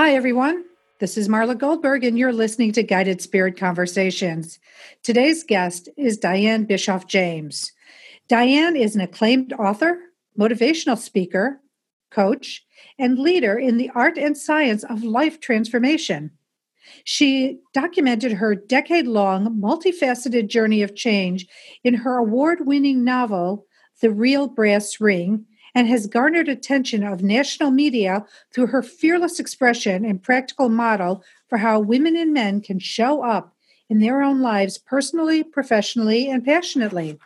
Hi, everyone. This is Marla Goldberg, and you're listening to Guided Spirit Conversations. Today's guest is Dianne Bischoff James. Dianne is an acclaimed author, motivational speaker, coach, and leader in the art and science of life transformation. She documented her decade long, multifaceted journey of change in her award winning novel, The Real Brass Ring, and has garnered attention of national media through her fearless expression and practical model for how women and men can show up in their own lives personally, professionally, and passionately.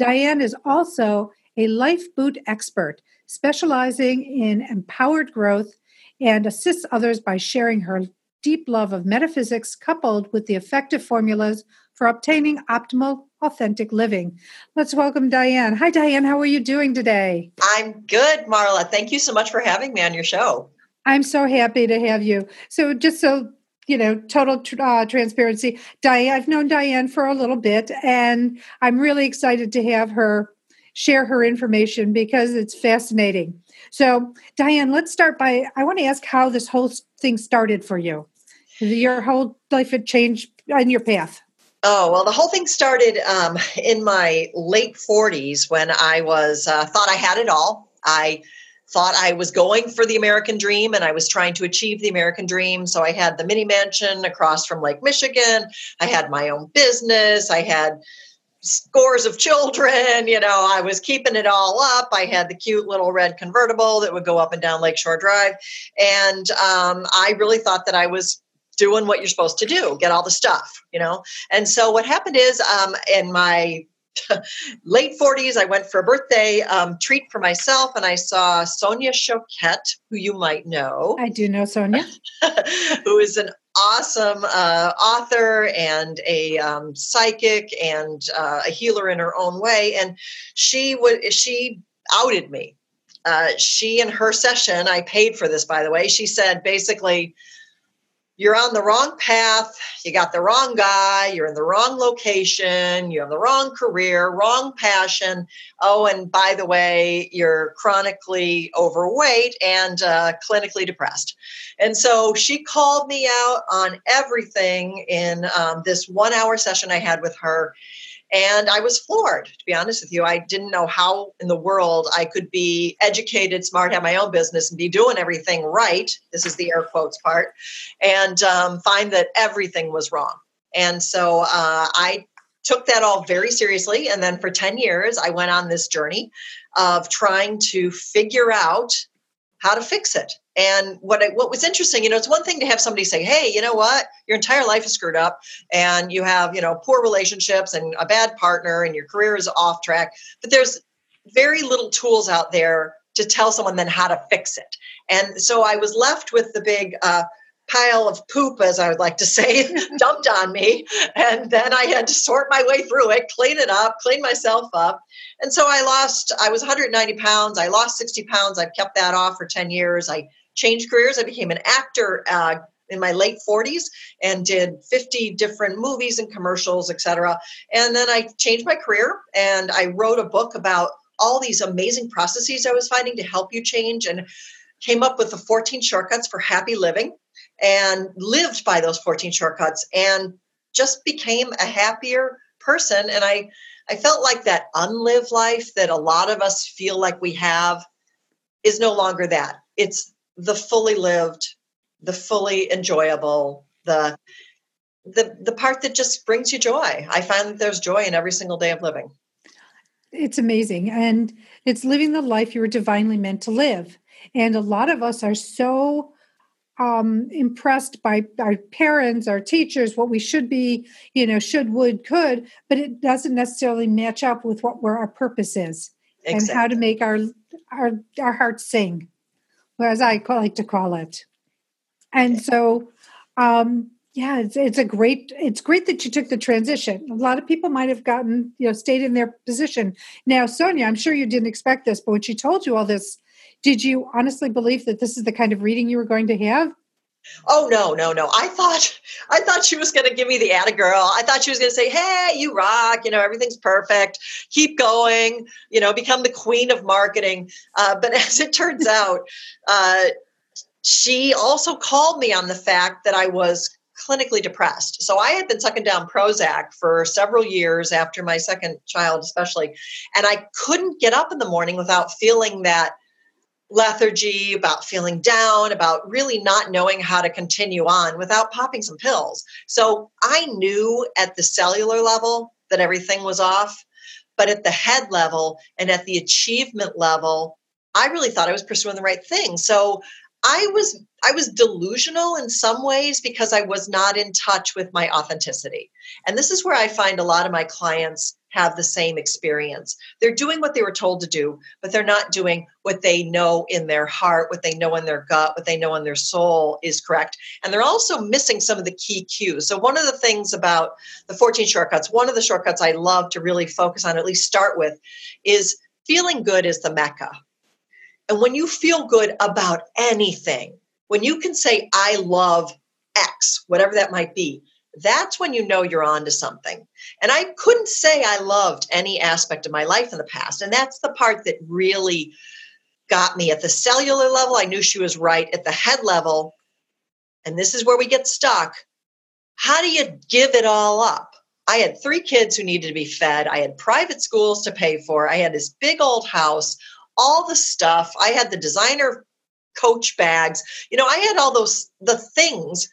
Dianne is also a life boot expert, specializing in empowered growth and assists others by sharing her deep love of metaphysics coupled with the effective formulas for obtaining optimal, authentic living. Let's welcome Dianne. Hi, Dianne. How are you doing today? I'm good, Marla. Thank you so much for having me on your show. I'm so happy to have you. So, just so you know, total uh, transparency, Dianne, I've known Dianne for a little bit, and I'm really excited to have her share her information because it's fascinating. So, Dianne, let's start by I want to ask how this whole thing started for you. Your whole life had changed in your path. Oh well, the whole thing started um, in my late forties when I was uh, thought I had it all. I thought I was going for the American dream and I was trying to achieve the American dream. So I had the mini mansion across from Lake Michigan. I had my own business. I had scores of children. You know, I was keeping it all up. I had the cute little red convertible that would go up and down Lakeshore Drive. And um, I really thought that I was doing what you're supposed to do, get all the stuff, you know? And so what happened is um, in my late 40s, I went for a birthday um, treat for myself, and I saw Sonia Choquette, who you might know. I do know Sonia, who is an awesome uh, author and a um, psychic and uh, a healer in her own way. And she would she outed me. Uh, she in her session, I paid for this, by the way. She said basically, you're on the wrong path, you got the wrong guy, you're in the wrong location, you have the wrong career, wrong passion. Oh, and by the way, you're chronically overweight and uh, clinically depressed. And so she called me out on everything in um, this one hour session I had with her. And I was floored, to be honest with you. I didn't know how in the world I could be educated, smart, have my own business, and be doing everything right. This is the air quotes part, and um, find that everything was wrong. And so uh, I took that all very seriously. And then for 10 years, I went on this journey of trying to figure out how to fix it. And what I, what was interesting, you know, it's one thing to have somebody say, "Hey, you know what? Your entire life is screwed up, and you have, you know, poor relationships and a bad partner, and your career is off track." But there's very little tools out there to tell someone then how to fix it. And so I was left with the big uh, pile of poop, as I would like to say, dumped on me. And then I had to sort my way through it, clean it up, clean myself up. And so I lost, I was 190 pounds. I lost 60 pounds. I've kept that off for 10 years. I changed careers. I became an actor uh, in my late 40s and did 50 different movies and commercials, etc. And then I changed my career and I wrote a book about all these amazing processes I was finding to help you change and came up with the 14 shortcuts for happy living and lived by those 14 shortcuts and just became a happier person and i i felt like that unlived life that a lot of us feel like we have is no longer that it's the fully lived the fully enjoyable the the the part that just brings you joy. I find that there's joy in every single day of living. It's amazing and it's living the life you were divinely meant to live. And a lot of us are so um, impressed by our parents, our teachers, what we should be, you know, should, would, could, but it doesn't necessarily match up with what where our purpose is exactly. and how to make our our our hearts sing, as I like to call it. And so, um, yeah, it's it's a great it's great that you took the transition. A lot of people might have gotten you know stayed in their position. Now, Sonia, I'm sure you didn't expect this, but when she told you all this did you honestly believe that this is the kind of reading you were going to have? Oh no, no, no. I thought I thought she was gonna give me the Atta girl. I thought she was gonna say, Hey, you rock, you know, everything's perfect, keep going, you know, become the queen of marketing. Uh, but as it turns out, uh, she also called me on the fact that I was clinically depressed. So I had been sucking down Prozac for several years after my second child, especially, and I couldn't get up in the morning without feeling that lethargy, about feeling down, about really not knowing how to continue on without popping some pills. So I knew at the cellular level that everything was off, but at the head level and at the achievement level, I really thought I was pursuing the right thing. So I was I was delusional in some ways because I was not in touch with my authenticity. And this is where I find a lot of my clients have the same experience. They're doing what they were told to do, but they're not doing what they know in their heart, what they know in their gut, what they know in their soul is correct. And they're also missing some of the key cues. So, one of the things about the 14 shortcuts, one of the shortcuts I love to really focus on, at least start with, is feeling good is the Mecca. And when you feel good about anything, when you can say, I love X, whatever that might be, that's when you know you're on to something. And I couldn't say I loved any aspect of my life in the past. And that's the part that really got me at the cellular level. I knew she was right. At the head level, and this is where we get stuck. How do you give it all up? I had three kids who needed to be fed. I had private schools to pay for. I had this big old house, all the stuff. I had the designer coach bags. You know, I had all those the things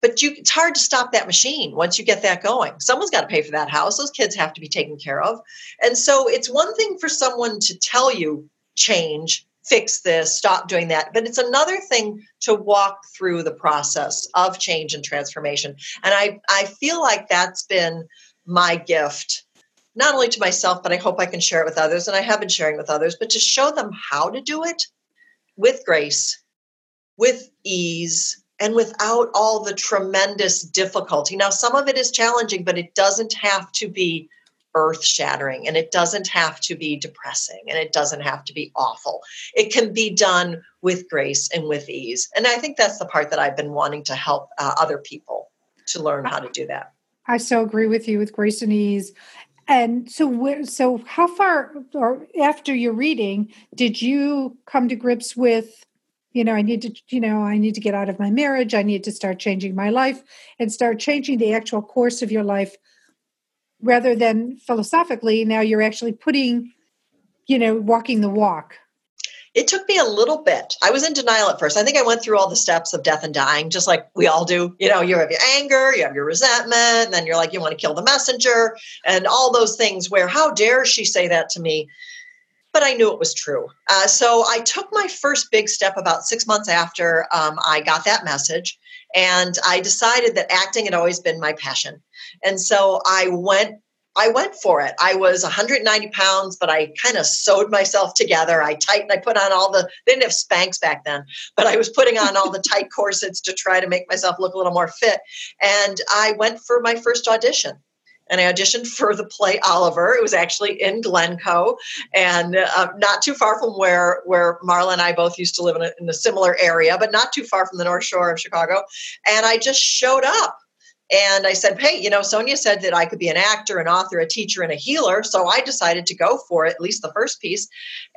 but you it's hard to stop that machine once you get that going. Someone's got to pay for that house. Those kids have to be taken care of. And so it's one thing for someone to tell you change fix this stop doing that. But it's another thing to walk through the process of change and transformation. And i i feel like that's been my gift not only to myself but i hope i can share it with others. And i have been sharing with others. But to show them how to do it with grace with ease and without all the tremendous difficulty. Now, some of it is challenging, but it doesn't have to be earth shattering and it doesn't have to be depressing and it doesn't have to be awful. It can be done with grace and with ease. And I think that's the part that I've been wanting to help uh, other people to learn how to do that. I so agree with you with grace and ease. And so, so how far or after your reading did you come to grips with you know i need to you know i need to get out of my marriage i need to start changing my life and start changing the actual course of your life rather than philosophically now you're actually putting you know walking the walk. It took me a little bit. I was in denial at first. I think i went through all the steps of death and dying just like we all do. You know you have your anger you have your resentment and then you're like you want to kill the messenger and all those things where how dare she say that to me but I knew it was true. Uh, so I took my first big step about six months after um, I got that message, and I decided that acting had always been my passion. And so I went. I went for it. I was 190 pounds, but I kind of sewed myself together. I tightened. I put on all the. They didn't have Spanx back then, but I was putting on all the tight corsets to try to make myself look a little more fit. And I went for my first audition and I auditioned for the play Oliver. It was actually in Glencoe, and uh, not too far from where where Marla and I both used to live in a, in a similar area, but not too far from the North Shore of Chicago. And I just showed up. And I said, Hey, you know, Sonia said that I could be an actor, an author, a teacher, and a healer. So I decided to go for it, at least the first piece.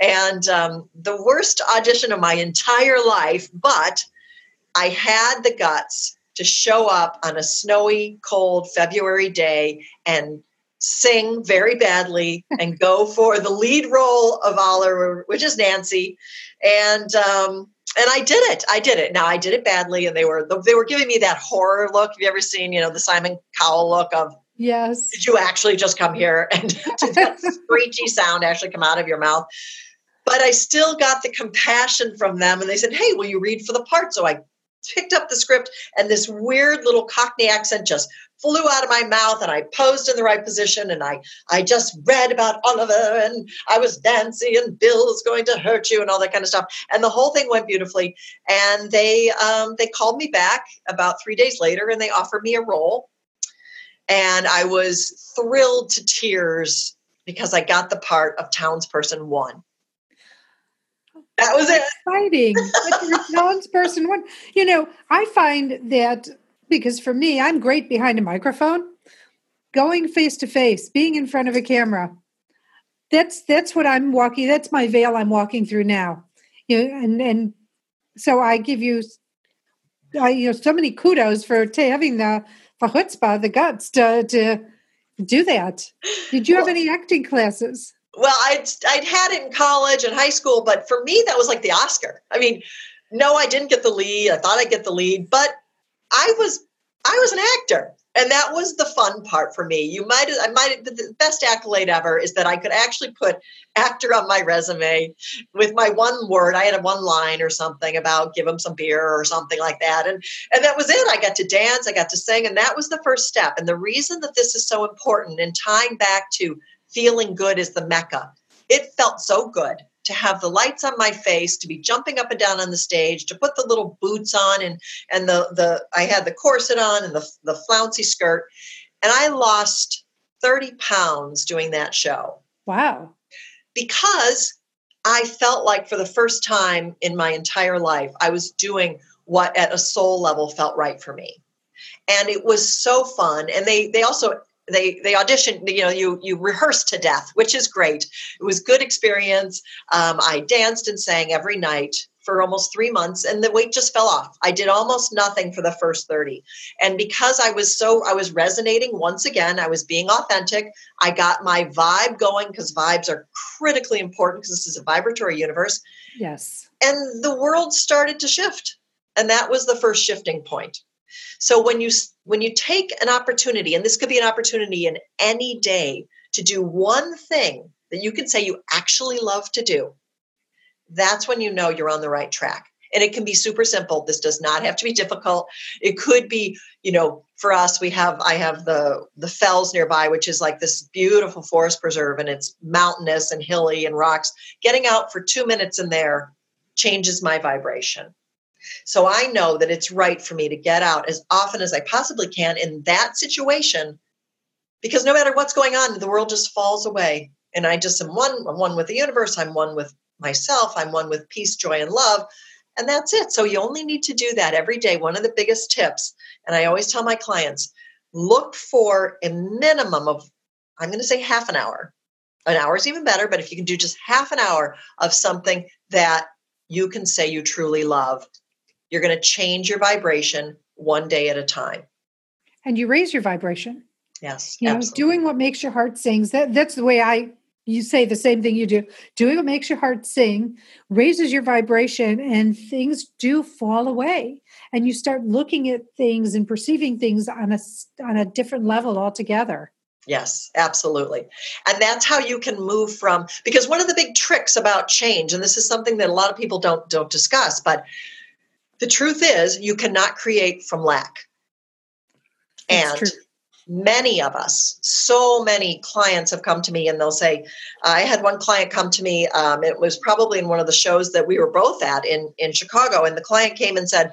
And um, the worst audition of my entire life, but I had the guts to show up on a snowy, cold February day and sing very badly and go for the lead role of Oliver, which is Nancy, and um, and I did it. I did it. Now I did it badly, and they were they were giving me that horror look. Have you ever seen you know the Simon Cowell look of yes? Did you actually just come here and did that screechy sound actually come out of your mouth? But I still got the compassion from them, and they said, "Hey, will you read for the part?" So I picked up the script and this weird little cockney accent just flew out of my mouth and I posed in the right position and I I just read about Oliver and I was Nancy and Bill's going to hurt you and all that kind of stuff. And the whole thing went beautifully and they um, they called me back about three days later and they offered me a role. And I was thrilled to tears because I got the part of townsperson one that was it. Exciting. townsperson one. You know, I find that because for me, I'm great behind a microphone. Going face to face, being in front of a camera, that's that's what I'm walking. That's my veil I'm walking through now. You know, and and So I give you, I, you know, so many kudos for t- having the the chutzpah, the guts to to do that. Did you well, have any acting classes? Well, I'd I'd had it in college and high school, but for me that was like the Oscar. I mean, no, I didn't get the lead. I thought I'd get the lead, but I was I was an actor and that was the fun part for me you might i might the best accolade ever is that i could actually put actor on my resume with my one word i had a one line or something about give them some beer or something like that and and that was it i got to dance i got to sing and that was the first step and the reason that this is so important and tying back to feeling good is the mecca it felt so good to have the lights on my face, to be jumping up and down on the stage, to put the little boots on and and the the I had the corset on and the the flouncy skirt, and I lost thirty pounds doing that show. Wow! Because I felt like for the first time in my entire life, I was doing what at a soul level felt right for me and it was so fun and they they also they they auditioned you know you you rehearsed to death which is great. It was good experience. Um, i danced and sang every night for almost three months and the weight just fell off. I did almost nothing for the first 30 and because i was so i was resonating once again i was being authentic i got my vibe going because vibes are critically important because this is a vibratory universe. Yes. And the world started to shift. And that was the first shifting point so when you when you take an opportunity, and this could be an opportunity in any day to do one thing that you can say you actually love to do, that's when you know you're on the right track. And it can be super simple. This does not have to be difficult. It could be, you know, for us, we have I have the the fells nearby, which is like this beautiful forest preserve, and it's mountainous and hilly and rocks. Getting out for two minutes in there changes my vibration. So I know that it's right for me to get out as often as I possibly can in that situation because no matter what's going on, the world just falls away. And I just am one, I'm one with the universe, I'm one with myself, I'm one with peace, joy, and love. And that's it. So you only need to do that every day. One of the biggest tips, and I always tell my clients look for a minimum of, I'm going to say half an hour. An hour is even better, but if you can do just half an hour of something that you can say you truly love, you're going to change your vibration one day at a time. And you raise your vibration. Yes. You absolutely. know, doing what makes your heart sings. That that's the way I you say the same thing you do. Doing what makes your heart sing raises your vibration and things do fall away. And you start looking at things and perceiving things on a on a different level altogether. Yes, absolutely. And that's how you can move from because one of the big tricks about change and this is something that a lot of people don't don't discuss, but the truth is, you cannot create from lack. And many of us, so many clients have come to me and they'll say, I had one client come to me. Um, it was probably in one of the shows that we were both at in, in Chicago. And the client came and said,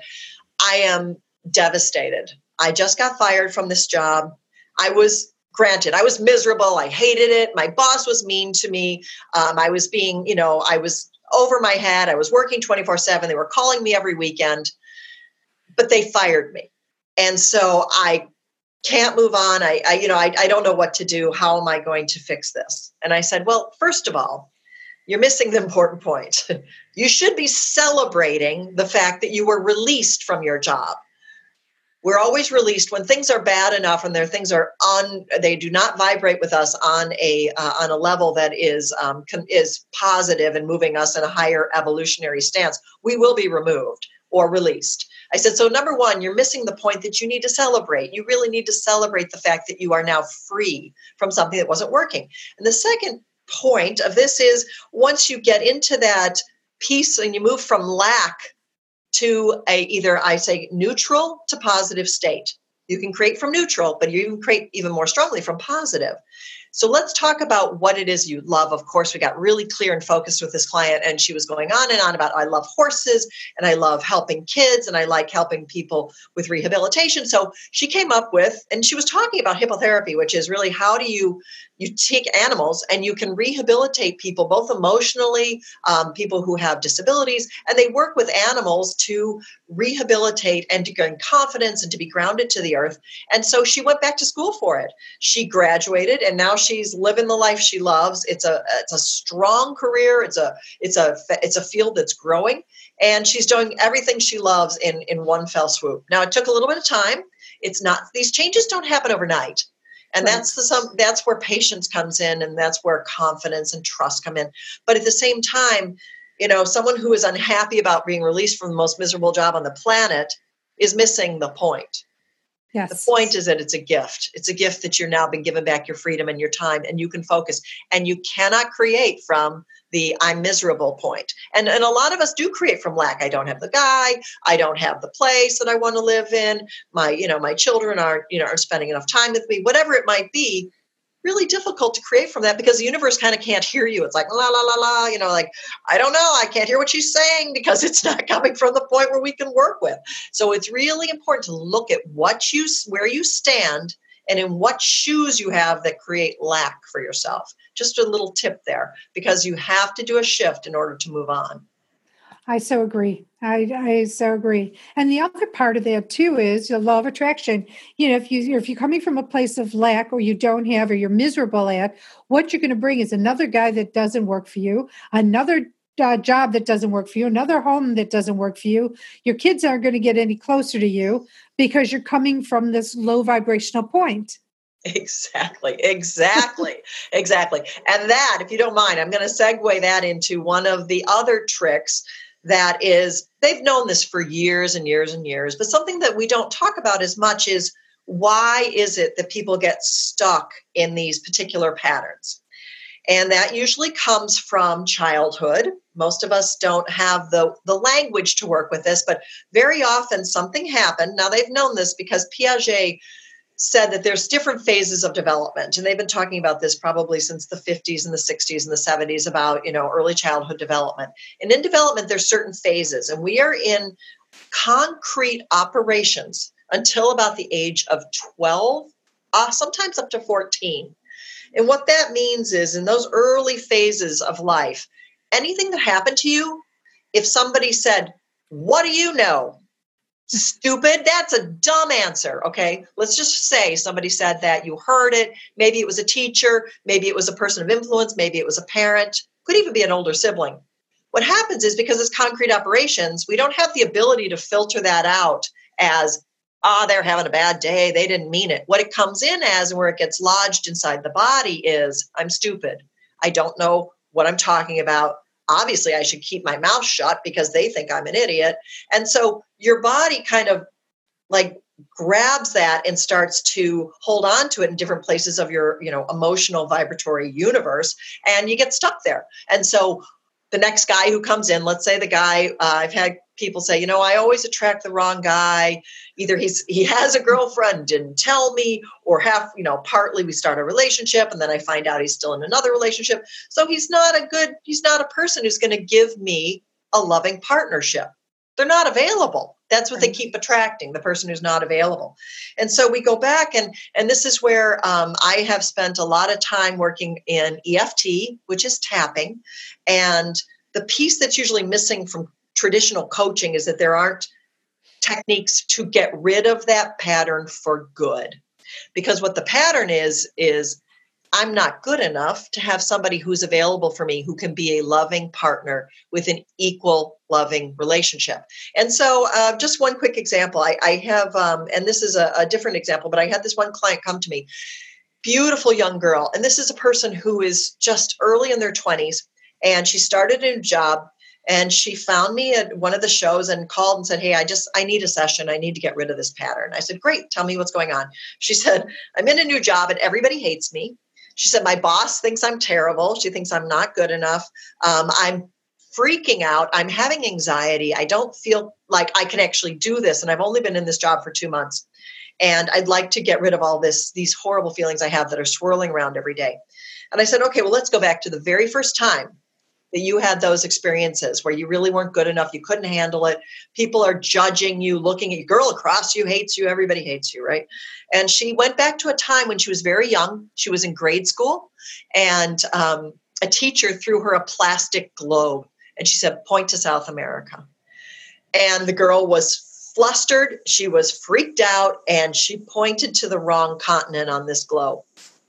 I am devastated. I just got fired from this job. I was granted i was miserable i hated it my boss was mean to me um, i was being you know i was over my head. I was working 24 7. They were calling me every weekend, but they fired me. And so I can't move on. I, I you know, I, I don't know what to do. How am I going to fix this? And I said, well, first of all, you're missing the important point. you should be celebrating the fact that you were released from your job we're always released when things are bad enough and their things are on they do not vibrate with us on a uh, on a level that is um, com- is positive and moving us in a higher evolutionary stance we will be removed or released. I said so number one you're missing the point that you need to celebrate. You really need to celebrate the fact that you are now free from something that wasn't working. And the second point of this is once you get into that piece and you move from lack to a either I say neutral to positive state. You can create from neutral, but you even create even more strongly from positive. So let's talk about what it is you love. Of course, we got really clear and focused with this client, and she was going on and on about I love horses and I love helping kids and I like helping people with rehabilitation. So she came up with, and she was talking about hippotherapy, which is really how do you you take animals and you can rehabilitate people both emotionally um, people who have disabilities and they work with animals to rehabilitate and to gain confidence and to be grounded to the earth and so she went back to school for it she graduated and now she's living the life she loves it's a it's a strong career it's a it's a it's a field that's growing and she's doing everything she loves in in one fell swoop. Now it took a little bit of time. It's not these changes don't happen overnight. And right. that's the some that's where patience comes in and that's where confidence and trust come in. But at the same time, you know, someone who is unhappy about being released from the most miserable job on the planet is missing the point. Yes. The point is that it's a gift. It's a gift that you're now been given back your freedom and your time and you can focus. And you cannot create from the I'm miserable point. And and a lot of us do create from lack. I don't have the guy, I don't have the place that I want to live in. My, you know, my children aren't, you know, aren't spending enough time with me, whatever it might be really difficult to create from that because the universe kind of can't hear you. It's like la la la la, you know, like I don't know, I can't hear what she's saying because it's not coming from the point where we can work with. So it's really important to look at what you where you stand and in what shoes you have that create lack for yourself. Just a little tip there because you have to do a shift in order to move on. I so agree. I, I so agree. And the other part of that too is the law of attraction. You know, if you if you're coming from a place of lack or you don't have or you're miserable at, what you're going to bring is another guy that doesn't work for you, another uh, job that doesn't work for you, another home that doesn't work for you. Your kids aren't going to get any closer to you because you're coming from this low vibrational point. Exactly, exactly, exactly. And that, if you don't mind, I'm going to segue that into one of the other tricks that is they've known this for years and years and years but something that we don't talk about as much is why is it that people get stuck in these particular patterns and that usually comes from childhood. Most of us don't have the, the language to work with this but very often something happened. Now they've known this because piaget said that there's different phases of development and they've been talking about this probably since the 50s and the 60s and the 70s about you know early childhood development. And in development there's certain phases and we are in concrete operations until about the age of 12 uh, sometimes up to 14 and what that means is in those early phases of life anything that happened to you if somebody said what do you know Stupid. That's a dumb answer. Okay. Let's just say somebody said that you heard it. Maybe it was a teacher. Maybe it was a person of influence. Maybe it was a parent. Could even be an older sibling. What happens is because it's concrete operations, we don't have the ability to filter that out as, ah, oh, they're having a bad day. They didn't mean it. What it comes in as and where it gets lodged inside the body is, I'm stupid. I don't know what I'm talking about obviously I should keep my mouth shut because they think I'm an idiot. And so your body kind of like grabs that and starts to hold on to it in different places of your you know emotional vibratory universe and you get stuck there and so the next guy who comes in let's say the guy uh, i've had people say you know i always attract the wrong guy. Either he's he has a girlfriend didn't tell me or half you know partly we start a relationship and then i find out he's still in another relationship. So he's not a good he's not a person who's going to give me a loving partnership. They're not available. That's what they keep attracting the person who's not available. And so we go back and and this is where um, i have spent a lot of time working in eft which is tapping and the piece that's usually missing from traditional coaching is that there aren't techniques to get rid of that pattern for good because what the pattern is is I'm not good enough to have somebody who's available for me who can be a loving partner with an equal loving relationship. And so, uh, just one quick example I, I have, um, and this is a, a different example, but I had this one client come to me, beautiful young girl. And this is a person who is just early in their 20s, and she started a new job and she found me at one of the shows and called and said hey i just i need a session i need to get rid of this pattern i said great tell me what's going on she said i'm in a new job and everybody hates me she said, My boss thinks I'm terrible. She thinks I'm not good enough. Um, I'm freaking out. I'm having anxiety. I don't feel like I can actually do this. And I've only been in this job for two months. And I'd like to get rid of all this, these horrible feelings I have that are swirling around every day. And I said, okay, well, let's go back to the very first time that you had those experiences where you really weren't good enough, you couldn't handle it. People are judging you, looking at you, girl across you hates you, everybody hates you, right? And she went back to a time when she was very young. She was in grade school, and um, a teacher threw her a plastic globe, and she said, "Point to South America." And the girl was flustered. She was freaked out, and she pointed to the wrong continent on this globe.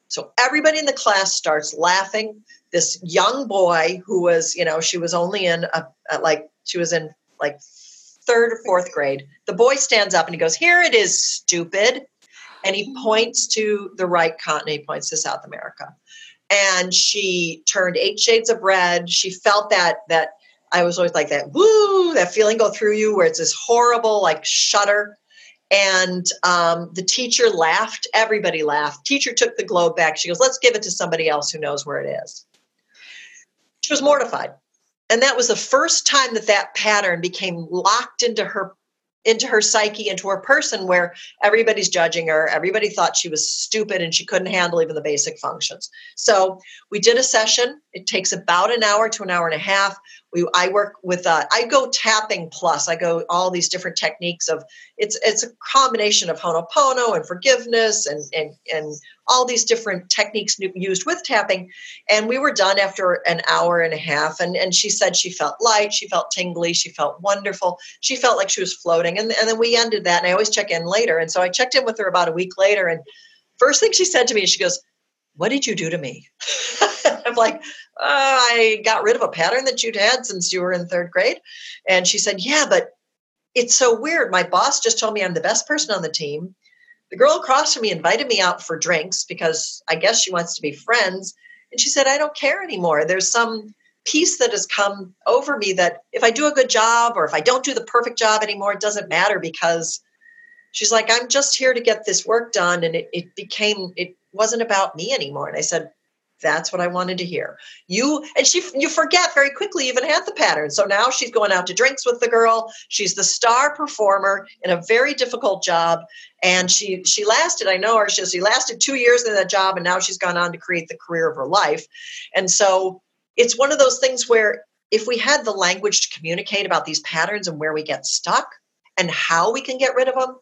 So everybody in the class starts laughing this young boy who was, you know, she was only in a, a like she was in like third or fourth grade. The boy stands up and he goes, Here it is, stupid. And he points to the right continent, he points to South America. And she turned eight shades of red. She felt that that I was always like that woo, that feeling go through you where it's this horrible like shudder. And um, the teacher laughed. Everybody laughed. Teacher took the globe back. She goes, "Let's give it to somebody else who knows where it is." She was mortified, and that was the first time that that pattern became locked into her into her psyche, into her person, where everybody's judging her. Everybody thought she was stupid and she couldn't handle even the basic functions. So we did a session. It takes about an hour to an hour and a half. We I work with uh, I go tapping plus. I go all these different techniques of it's it's a combination of Ho'oponopono and forgiveness and and and all these different techniques used with tapping. And we were done after an hour and a half. And, and she said she felt light, she felt tingly, she felt wonderful. She felt like she was floating. And, and then we ended that. And I always check in later. And so I checked in with her about a week later. And first thing she said to me, she goes, What did you do to me? I'm like, oh, I got rid of a pattern that you'd had since you were in third grade. And she said, Yeah, but it's so weird. My boss just told me I'm the best person on the team the girl across from me invited me out for drinks because I guess she wants to be friends. And she said, I don't care anymore. There's some peace that has come over me that if I do a good job or if I don't do the perfect job anymore, it doesn't matter because she's like, I'm just here to get this work done. And it, it became, it wasn't about me anymore. And I said, that's what I wanted to hear. You and she you forget very quickly even had the pattern. So now she's going out to drinks with the girl. She's the star performer in a very difficult job. And she she lasted, I know her, she, she lasted two years in that job, and now she's gone on to create the career of her life. And so it's one of those things where if we had the language to communicate about these patterns and where we get stuck and how we can get rid of them,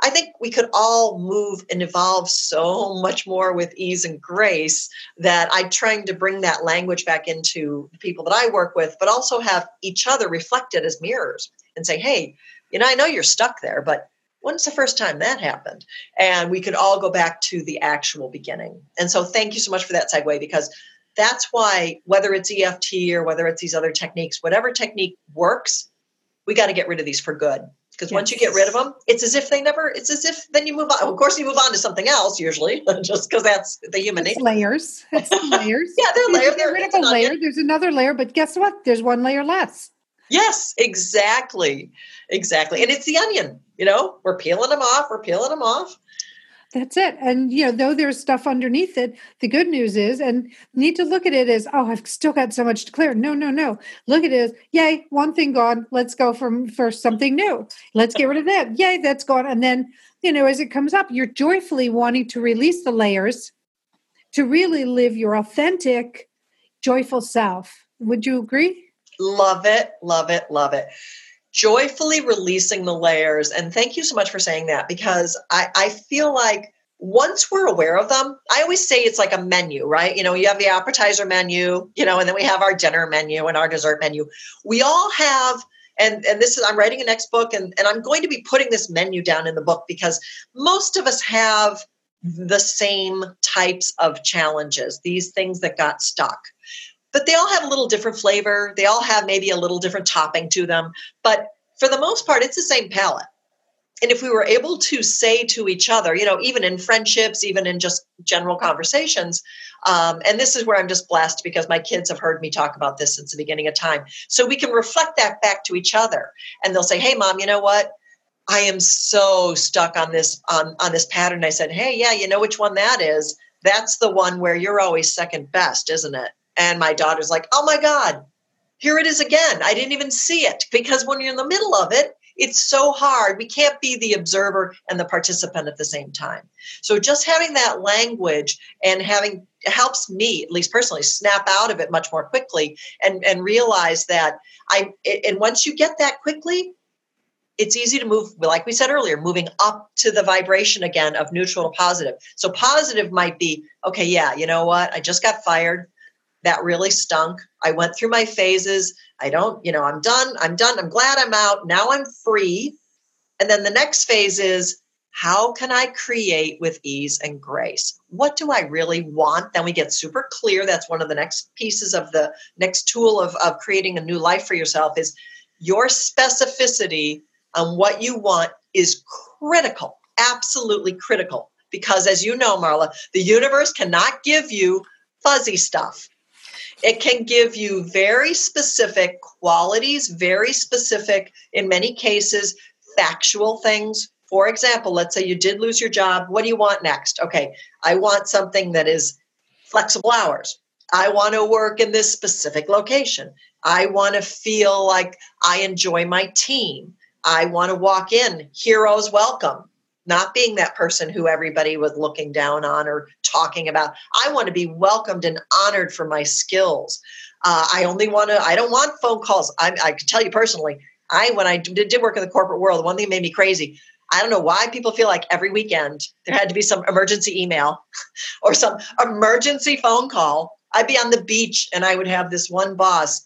I think we could all move and evolve so much more with ease and grace that I'm trying to bring that language back into the people that I work with, but also have each other reflected as mirrors and say, hey, you know, I know you're stuck there, but when's the first time that happened? And we could all go back to the actual beginning. And so thank you so much for that segue because that's why whether it's EFT or whether it's these other techniques, whatever technique works, we got to get rid of these for good because yes. once you get rid of them it's as if they never it's as if then you move on of course you move on to something else usually just because that's the human it's nature. layers. It's layers. Yeah they're layers get rid of a layer there's another layer but guess what? There's one layer less. Yes exactly. Exactly. And it's the onion you know? We're peeling them off we're peeling them off that's it. And you know, though there's stuff underneath it, the good news is, and need to look at it as, oh, I've still got so much to clear. No, no, no. Look at it as, yay, one thing gone. Let's go from for something new. Let's get rid of that. Yay, that's gone. And then, you know, as it comes up, you're joyfully wanting to release the layers to really live your authentic, joyful self. Would you agree? Love it, love it, love it joyfully releasing the layers. And thank you so much for saying that because I, I feel like once we're aware of them, I always say it's like a menu, right? You know, you have the appetizer menu, you know, and then we have our dinner menu and our dessert menu. We all have and and this is i'm writing a next book and, and i'm going to be putting this menu down in the book because most of us have the same types of challenges these things that got stuck but they all have a little different flavor. They all have maybe a little different topping to them. But for the most part, it's the same palate. And if we were able to say to each other, you know, even in friendships, even in just general conversations, um, and this is where I'm just blessed because my kids have heard me talk about this since the beginning of time. So we can reflect that back to each other. And they'll say, hey, mom, you know what? I am so stuck on this on, on this pattern. I said, hey, yeah, you know which one that is? That's the one where you're always second best, isn't it? And my daughter's like, oh my God, here it is again. I didn't even see it because when you're in the middle of it, it's so hard. We can't be the observer and the participant at the same time. So just having that language and having helps me, at least personally, snap out of it much more quickly and, and realize that I and once you get that quickly, it's easy to move, like we said earlier, moving up to the vibration again of neutral to positive. So positive might be, okay, yeah, you know what? I just got fired that really stunk. I went through my phases. I don't, you know, I'm done. I'm done. I'm glad I'm out. Now I'm free. And then the next phase is how can I create with ease and grace? What do I really want? Then we get super clear. That's one of the next pieces of the next tool of, of creating a new life for yourself is your specificity on what you want is critical, absolutely critical. Because as you know, Marla, the universe cannot give you fuzzy stuff. It can give you very specific qualities, very specific, in many cases, factual things. For example, let's say you did lose your job. What do you want next? Okay, I want something that is flexible hours. I want to work in this specific location. I want to feel like I enjoy my team. I want to walk in, heroes welcome, not being that person who everybody was looking down on or talking about. I want to be welcomed and honored for my skills. Uh, I only want to, I don't want phone calls. I, I can tell you personally, I, when I did, did work in the corporate world, one thing made me crazy, I don't know why people feel like every weekend there had to be some emergency email or some emergency phone call. I'd be on the beach and I would have this one boss.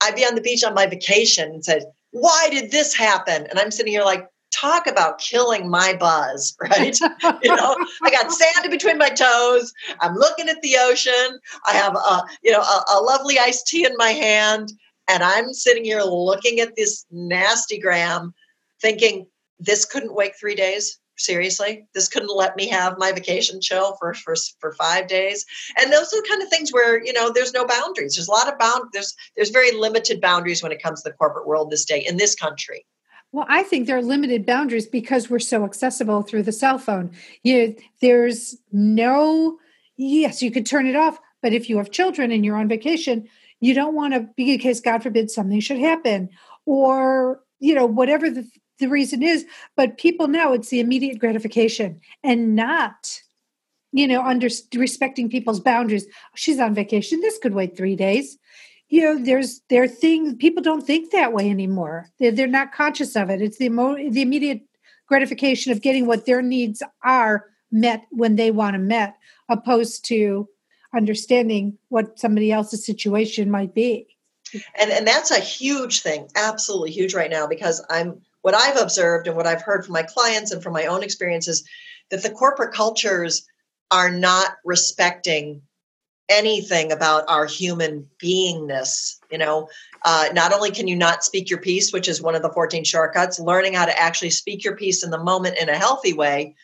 I'd be on the beach on my vacation and said, Why did this happen? And I'm sitting here like, talk about killing my buzz, right? you know, I got sand between my toes. I'm looking at the ocean. I have a, you know, a, a lovely iced tea in my hand. And I'm sitting here looking at this nasty gram thinking, this couldn't wait three days seriously this couldn't let me have my vacation chill for for, for five days and those are the kind of things where you know there's no boundaries there's a lot of bound there's there's very limited boundaries when it comes to the corporate world this day in this country well, I think there are limited boundaries because we're so accessible through the cell phone. You, there's no, yes, you could turn it off, but if you have children and you're on vacation, you don't want to be in case, God forbid, something should happen or, you know, whatever the, the reason is. But people know it's the immediate gratification and not, you know, under respecting people's boundaries. She's on vacation. This could wait three days you know there's there are things people don't think that way anymore. They're, they're not conscious of it. It's the emo- the immediate gratification of getting what their needs are met when they want to met opposed to understanding what somebody else's situation might be. And and that's a huge thing absolutely huge right now because i'm what i've observed and what i've heard from my clients and from my own experiences that the corporate cultures are not respecting anything about our human beingness you know? Uh, not only can you not speak your piece which is one of the 14 shortcuts learning how to actually speak your piece in the moment in a healthy way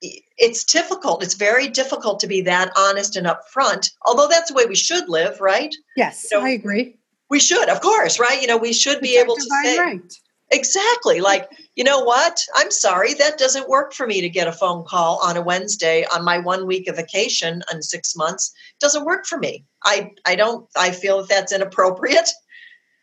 it's difficult it's very difficult to be that honest and upfront although that's the way we should live right? Yes you know, i agree. we should of course right? You know we should be able to say right. Exactly. Like, you know what? I'm sorry, that doesn't work for me to get a phone call on a Wednesday on my one week of vacation in six months. It doesn't work for me. I, I don't, I feel that that's inappropriate.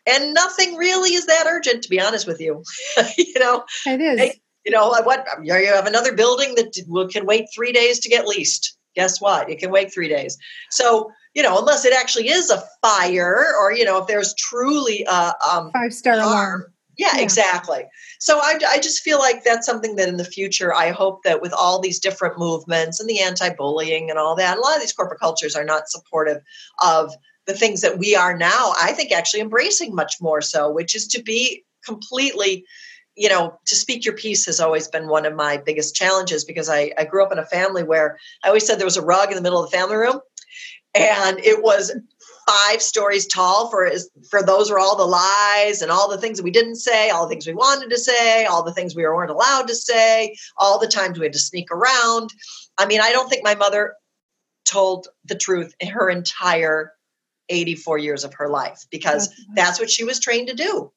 And nothing really is that urgent, to be honest with you. you know, it is. You know, what? You have another building that can wait three days to get leased. Guess what? It can wait three days. So, you know, unless it actually is a fire or, you know, if there's truly a um, five star alarm yeah, yeah, exactly. So I, I just feel like that's something that in the future, I hope that with all these different movements and the anti bullying and all that, a lot of these corporate cultures are not supportive of the things that we are now, I think actually embracing much more so, which is to be completely, you know, to speak your piece has always been one of my biggest challenges because I, I grew up in a family where I always said there was a rug in the middle of the family room and it was five stories tall for is for those are all the lies and all the things that we didn't say all the things we wanted to say all the things we weren't allowed to say all the times we had to sneak around. I mean i don't think my mother told the truth in her entire 84 years of her life because that's what she was trained to do.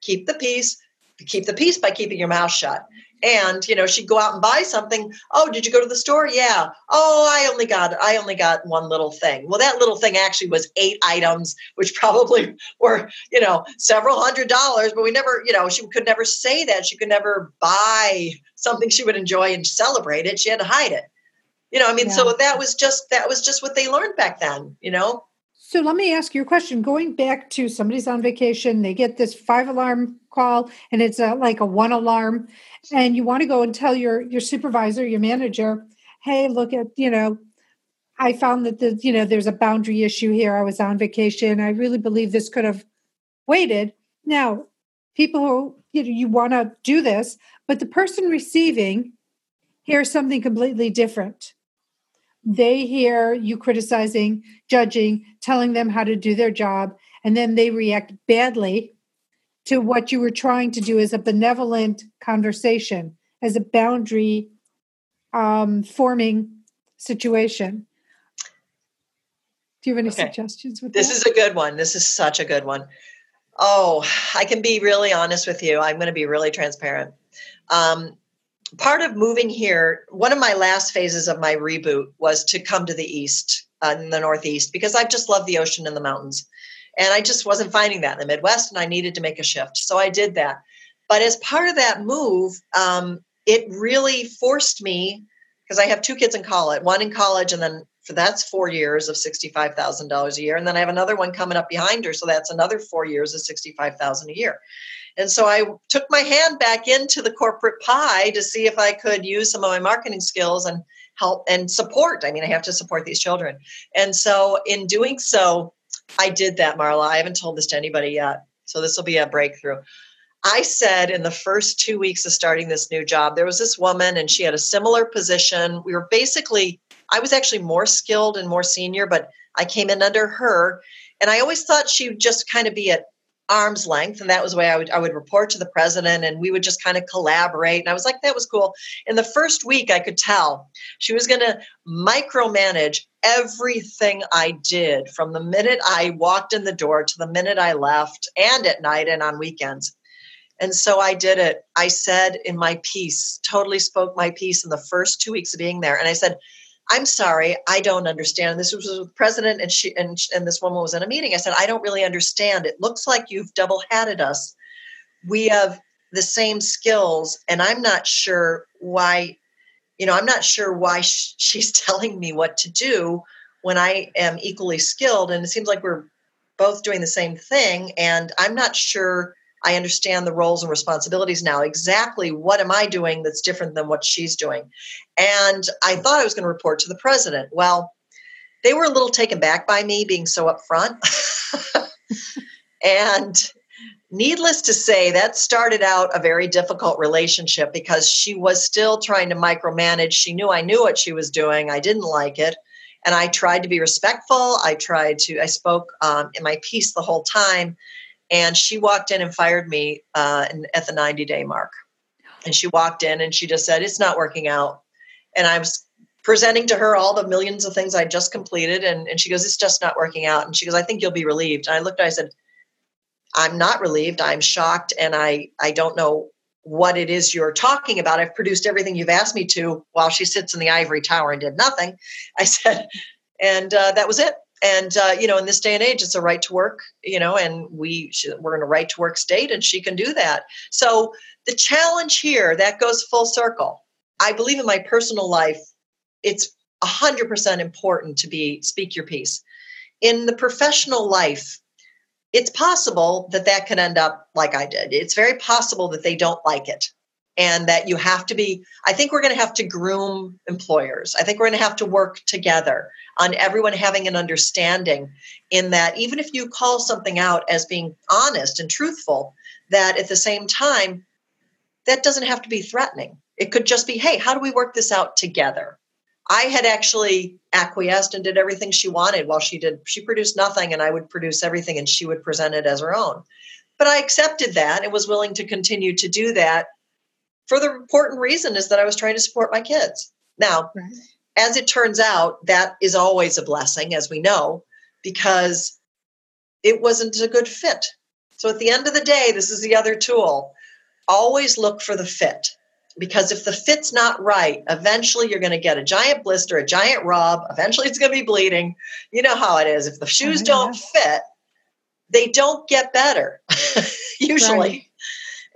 Keep the peace keep the peace by keeping your mouth shut and you know she'd go out and buy something. Oh did you go to the store? Yeah. Oh i only got i only got one little thing. Well that little thing actually was eight items which probably were you know several hundred dollars but we never you know she could never say that. She could never buy something she would enjoy and celebrate it. She had to hide it. You know i mean yeah. so that was just that was just what they learned back then you know so let me ask you a question. Going back to somebody's on vacation, they get this five alarm call, and it's a, like a one alarm, and you want to go and tell your your supervisor, your manager, "Hey, look at you know, I found that the you know there's a boundary issue here. I was on vacation. I really believe this could have waited." Now, people who you know you want to do this, but the person receiving hears something completely different they hear you criticizing, judging, telling them how to do their job, and then they react badly to what you were trying to do as a benevolent conversation, as a boundary um, forming situation. Do you have any okay. suggestions with this that? is a good one. This is such a good one. Oh, I can be really honest with you. I'm going to be really transparent. Um, part of moving here, one of my last phases of my reboot was to come to the east, uh, in the Northeast, because I just love the ocean and the mountains. And I just wasn't finding that in the Midwest, and I needed to make a shift. So I did that. But as part of that move, um, it really forced me because I have two kids in college, one in college, and then for that's four years of sixty-five thousand dollars a year, and then I have another one coming up behind her, so that's another four years of sixty-five thousand a year. And so I took my hand back into the corporate pie to see if I could use some of my marketing skills and help and support. I mean, I have to support these children. And so in doing so, I did that, Marla. I haven't told this to anybody yet. So this will be a breakthrough. I said in the first two weeks of starting this new job, there was this woman and she had a similar position. We were basically, I was actually more skilled and more senior, but I came in under her. And I always thought she would just kind of be at arm's length and that was the way I would I would report to the president and we would just kind of collaborate and I was like that was cool. In the first week I could tell she was going to micromanage everything I did from the minute I walked in the door to the minute I left and at night and on weekends. And so I did it. I said in my piece, totally spoke my piece in the first 2 weeks of being there and I said I'm sorry, I don't understand. This was with the president, and she and, and this woman was in a meeting. I said, I don't really understand. It looks like you've double hatted us. We have the same skills, and I'm not sure why. You know, I'm not sure why sh- she's telling me what to do when I am equally skilled, and it seems like we're both doing the same thing. And I'm not sure I understand the roles and responsibilities now. Exactly what am I doing that's different than what she's doing? And I thought I was going to report to the president. Well, they were a little taken back by me being so upfront. and needless to say, that started out a very difficult relationship because she was still trying to micromanage. She knew I knew what she was doing, I didn't like it. And I tried to be respectful. I tried to, I spoke um, in my piece the whole time and she walked in and fired me uh, at the 90 day mark. And she walked in and she just said, It's not working out. And I was presenting to her all the millions of things I just completed. And, and she goes, It's just not working out. And she goes, I think you'll be relieved. And I looked at I said, I'm not relieved. I'm shocked. And I, I don't know what it is you're talking about. I've produced everything you've asked me to while she sits in the ivory tower and did nothing. I said, and uh, that was it and uh, you know in this day and age it's a right to work you know and we we're in a right to work state and she can do that. So the challenge here that goes full circle. I believe in my personal life it's 100% important to be speak your piece. In the professional life it's possible that that can end up like i did. It's very possible that they don't like it and that you have to be i think we're going to have to groom employers. I think we're going to have to work together on everyone having an understanding in that even if you call something out as being honest and truthful that at the same time that doesn't have to be threatening. It could just be hey how do we work this out together? I had actually acquiesced and did everything she wanted. While she did she produced nothing and i would produce everything and she would present it as her own. But i accepted that and was willing to continue to do that for the important reason is that I was trying to support my kids. Now, right. as it turns out, that is always a blessing, as we know, because it wasn't a good fit. So at the end of the day, this is the other tool. Always look for the fit. Because if the fit's not right, eventually you're going to get a giant blister, a giant rub. Eventually it's going to be bleeding. You know how it is. If the shoes oh, don't fit, they don't get better, usually. Right.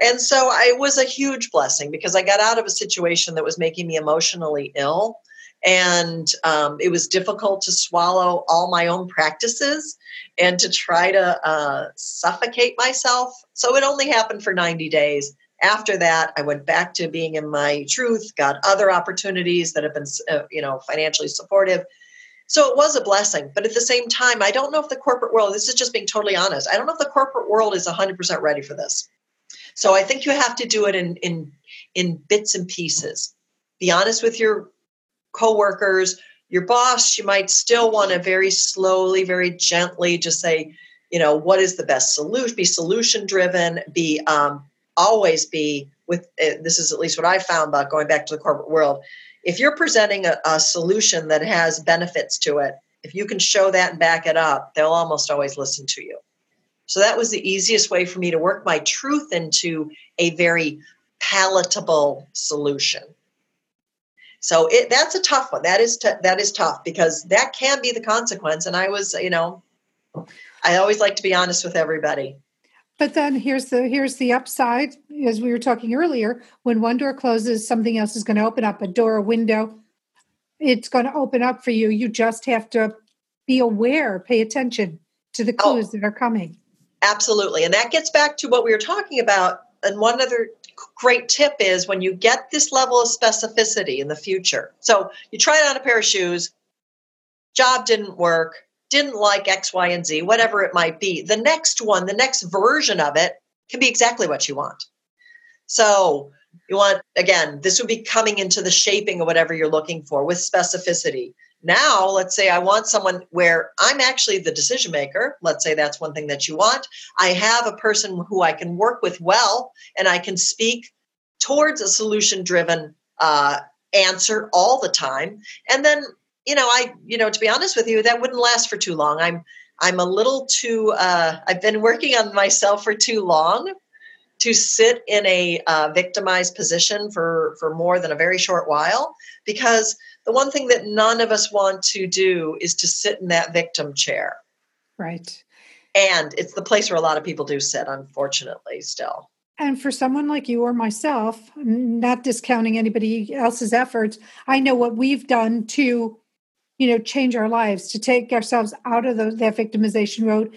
And so it was a huge blessing because I got out of a situation that was making me emotionally ill. And um, it was difficult to swallow all my own practices and to try to uh, suffocate myself. So it only happened for 90 days. After that, I went back to being in my truth, got other opportunities that have been, uh, you know, financially supportive. So it was a blessing. But at the same time, I don't know if the corporate world, this is just being totally honest, I don't know if the corporate world is 100% ready for this. So I think you have to do it in in in bits and pieces. Be honest with your coworkers, your boss. You might still want to very slowly, very gently just say, you know what is the best solution be solution driven be um, always be with uh, this is at least what i found about going back to the corporate world if you're presenting a, a solution that has benefits to it if you can show that and back it up they'll almost always listen to you so that was the easiest way for me to work my truth into a very palatable solution so it, that's a tough one that is t- that is tough because that can be the consequence and i was you know I always like to be honest with everybody. But then here's the here's the upside, as we were talking earlier. When one door closes, something else is going to open up. A door, a window, it's going to open up for you. You just have to be aware, pay attention to the oh. clues oh, that are coming. Absolutely, and that gets back to what we were talking about. And one other great tip is when you get this level of specificity in the future. So you try on a pair of shoes, job didn't work didn't like X, Y, and Z, whatever it might be. The next one, the next version of it can be exactly what you want. So you want, again, this would be coming into the shaping of whatever you're looking for with specificity. Now, let's say I want someone where I'm actually the decision maker. Let's say that's one thing that you want. I have a person who I can work with well, and I can speak towards a solution driven uh, answer all the time. And then you know, I, you know, to be honest with you, that wouldn't last for too long. I'm, I'm a little too, uh, I've been working on myself for too long to sit in a uh, victimized position for, for more than a very short while because the one thing that none of us want to do is to sit in that victim chair. Right. And it's the place where a lot of people do sit, unfortunately, still. And for someone like you or myself, not discounting anybody else's efforts, I know what we've done to you know change our lives to take ourselves out of the, that victimization road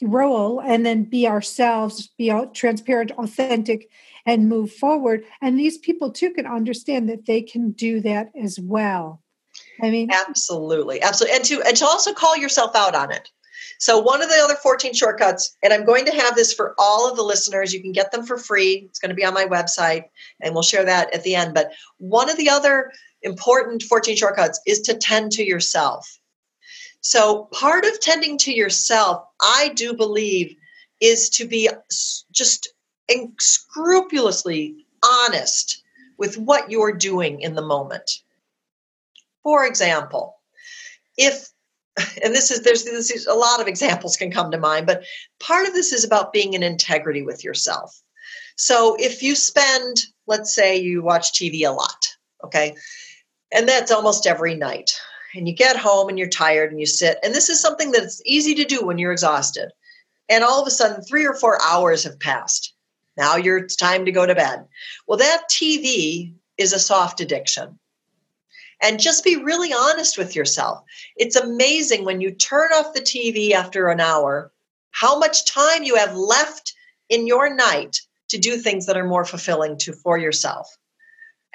role and then be ourselves be transparent authentic and move forward. And these people too can understand that they can do that as well. I mean absolutely absolutely and to and to also call yourself out on it. So one of the other 14 shortcuts and i'm going to have this for all of the listeners you can get them for free it's going to be on my website and we'll share that at the end but one of the other important 14 shortcuts is to tend to yourself. So, part of tending to yourself, I do believe, is to be just scrupulously honest with what you're doing in the moment. For example, if and this is there's this is, a lot of examples can come to mind, but part of this is about being in integrity with yourself. So if you spend, let's say you watch TV a lot, okay, and that's almost every night. And you get home and you're tired and you sit. And this is something that's easy to do when you're exhausted. And all of a sudden, three or four hours have passed. Now you're, it's time to go to bed. Well, that TV is a soft addiction. And just be really honest with yourself. It's amazing when you turn off the TV after an hour, how much time you have left in your night to do things that are more fulfilling to for yourself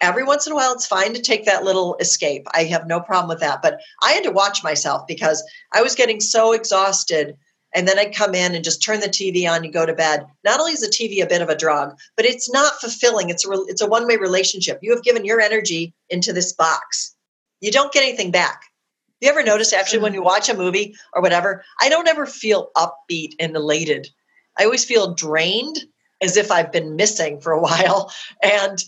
every once in a while it's fine to take that little escape i have no problem with that but i had to watch myself because i was getting so exhausted and then i'd come in and just turn the tv on and go to bed. Not only is the tv a bit of a drug but it's not fulfilling. It's a it's a one way relationship. You have given your energy into this box. You don't get anything back. You ever notice actually when you watch a movie or whatever i don't ever feel upbeat and elated. I always feel drained as if i've been missing for a while. And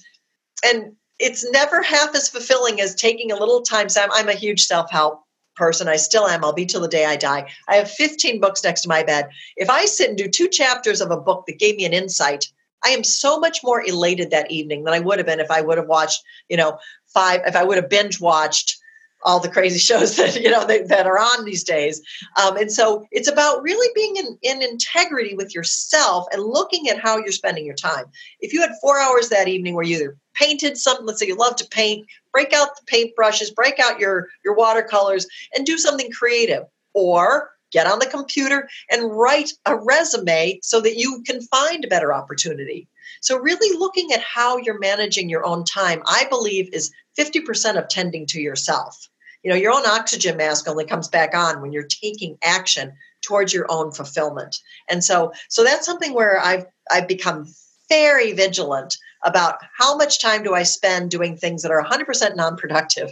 and it's never half as fulfilling as taking a little time. So I'm a huge self help person. I still am. I'll be till the day I die. I have 15 books next to my bed. If I sit and do two chapters of a book that gave me an insight, I am so much more elated that evening than I would have been if I would have watched, you know, five, if I would have binge watched all the crazy shows that you know that, that are on these days. Um, and so it's about really being in, in integrity with yourself and looking at how you're spending your time. If you had four hours that evening where you either painted something let's say you love to paint break out the paint brushes break out your your watercolors and do something creative. Or get on the computer and write a resume so that you can find a better opportunity. So really looking at how you're managing your own time i believe is 50% of tending to yourself you know your own oxygen mask only comes back on when you're taking action towards your own fulfillment and so so that's something where i've i've become very vigilant about how much time do I spend doing things that are 100% non productive.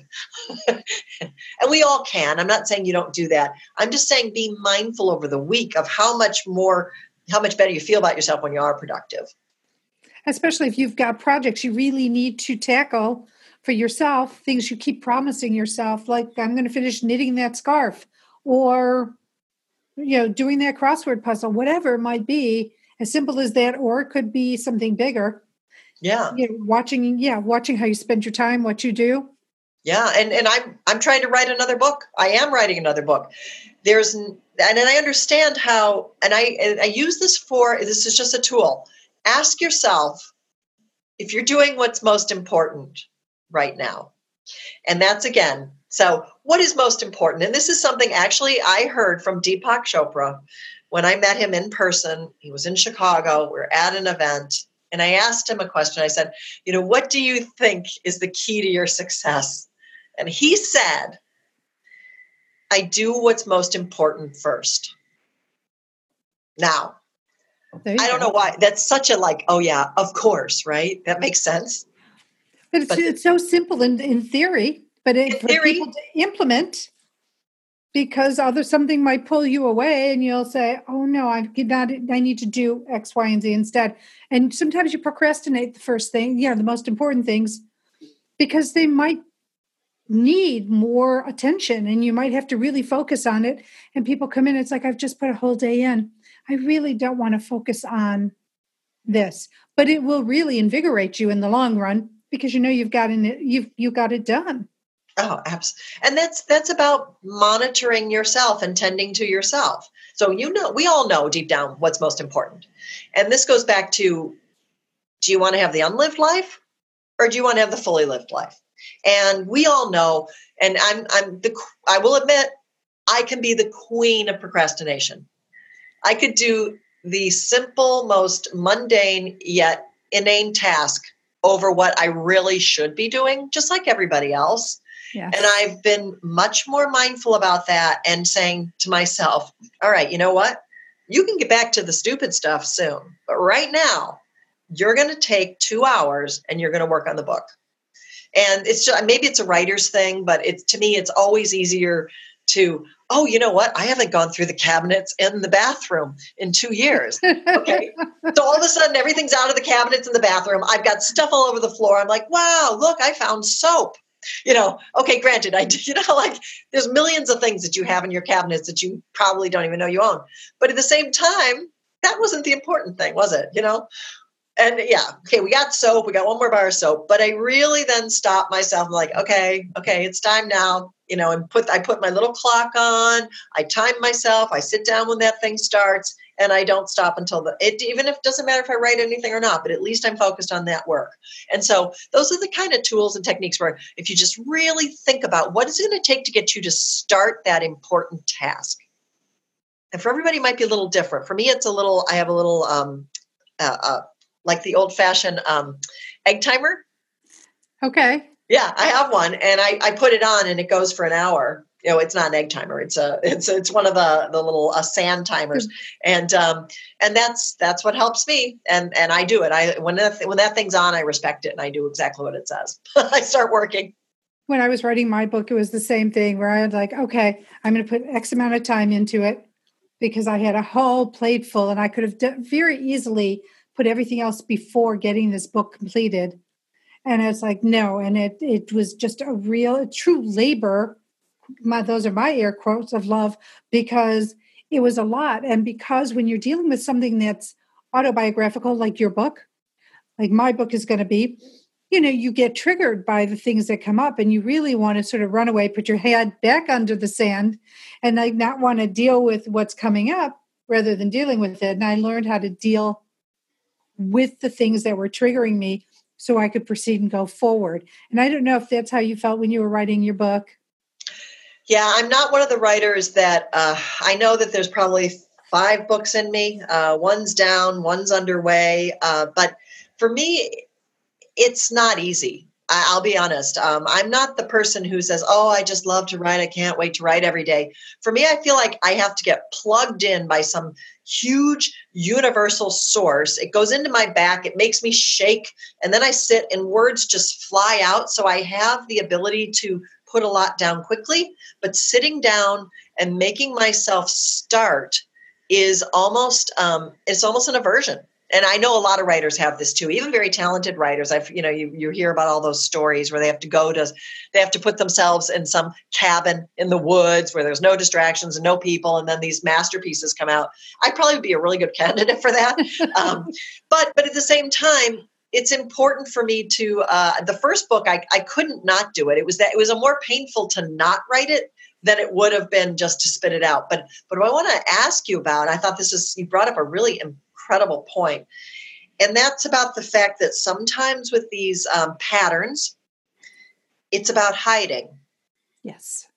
and we all can. I'm not saying you don't do that. I'm just saying be mindful over the week of how much more, how much better you feel about yourself when you are productive. Especially if you've got projects you really need to tackle for yourself, things you keep promising yourself, like I'm going to finish knitting that scarf or you know doing that crossword puzzle whatever it might be as simple as that or it could be something bigger. Yeah. You know, watching yeah watching how you spend your time what you do. Yeah and and i'm i'm trying to write another book. I am writing another book. There's and, and i understand how and i and i use this for this is just a tool. Ask yourself if you're doing what's most important right now and that's again so, what is most important? And this is something actually I heard from Deepak Chopra when I met him in person. He was in Chicago. We we're at an event. And I asked him a question. I said, You know, what do you think is the key to your success? And he said, I do what's most important first. Now, I don't go. know why. That's such a like, oh, yeah, of course, right? That makes sense. But it's, but, it's so simple in, in theory but it, for theory, people to implement because other something might pull you away and you'll say oh no i not i need to do x y and z instead. And sometimes you procrastinate the first thing yeah the most important things because they might need more attention and you might have to really focus on it. And people come in it's like i've just put a whole day in. I really don't want to focus on this. But it will really invigorate you in the long run because you know you've gotten it you've you got it done Oh, absolutely. And that's that's about monitoring yourself and tending to yourself. So you know, we all know deep down what's most important. And this goes back to do you want to have the unlived life or do you want to have the fully lived life? And we all know and I'm I'm the I will admit I can be the queen of procrastination. I could do the simple most mundane yet inane task over what I really should be doing just like everybody else Yes. And I've been much more mindful about that and saying to myself, all right, you know what? You can get back to the stupid stuff soon. But right now, you're going to take two hours and you're going to work on the book. And it's just, maybe it's a writer's thing, but it's to me, it's always easier to, oh, you know what? I haven't gone through the cabinets in the bathroom in two years. Okay. so all of a sudden, everything's out of the cabinets in the bathroom. I've got stuff all over the floor. I'm like, wow, look, I found soap you know, okay, granted, I, you know, like there's millions of things that you have in your cabinets that you probably don't even know you own. But at the same time, that wasn't the important thing, was it? You know? And yeah, okay, we got soap, we got one more bar of soap, but I really then stopped myself. I'm like, okay, okay, it's time now, you know, and put I put my little clock on, I time myself, I sit down when that thing starts, and I don't stop until the it even if it doesn't matter if I write anything or not, but at least I'm focused on that work. And so those are the kind of tools and techniques where if you just really think about what is it going to take to get you to start that important task. And for everybody, might be a little different. For me, it's a little. I have a little um, uh, uh, like the old fashioned um, egg timer. Okay. Yeah, I have one, and I, I put it on, and it goes for an hour. You know it's not an egg timer. It's a it's it's one of the the little uh, sand timers. And um and that's that's what helps me and and i do it. I when that when that thing's on i respect it and i do exactly what it says. I start working. When i was writing my book it was the same thing where i had like okay i'm going to put x amount of time into it because i had a whole plate full and i could have very easily put everything else before getting this book completed. And it's like no and it it was just a real a true labor my those are my air quotes of love because it was a lot. And because when you're dealing with something that's autobiographical like your book like my book is going to be you know you get triggered by the things that come up and you really want to sort of run away put your head back under the sand and like not want to deal with what's coming up rather than dealing with it. And i learned how to deal with the things that were triggering me so i could proceed and go forward and i don't know if that's how you felt when you were writing your book yeah, I'm not one of the writers that uh, I know that there's probably five books in me. Uh, one's down, one's underway. Uh, but for me, it's not easy. I, will be honest. Um, I'm not the person who says, "Oh, I just love to write. I can't wait to write every day." For me, I feel like I have to get plugged in by some huge universal source. It goes into my back. It makes me shake, and then I sit, and words just fly out. So I have the ability to put a lot down quickly. But sitting down and making myself start is almost um, it's almost an aversion and I know a lot of writers have this too, even very talented writers. I've, you know, you, you hear about all those stories where they have to go to, they have to put themselves in some cabin in the woods where there's no distractions and no people, and then these masterpieces come out. I probably would be a really good candidate for that. um, but, but at the same time, it's important for me to, uh, the first book, I, I couldn't not do it. It was that it was a more painful to not write it than it would have been just to spit it out. But, but what I want to ask you about, I thought this is, you brought up a really incredible point. And that's about the fact that sometimes with these um, patterns, it's about hiding. Yes.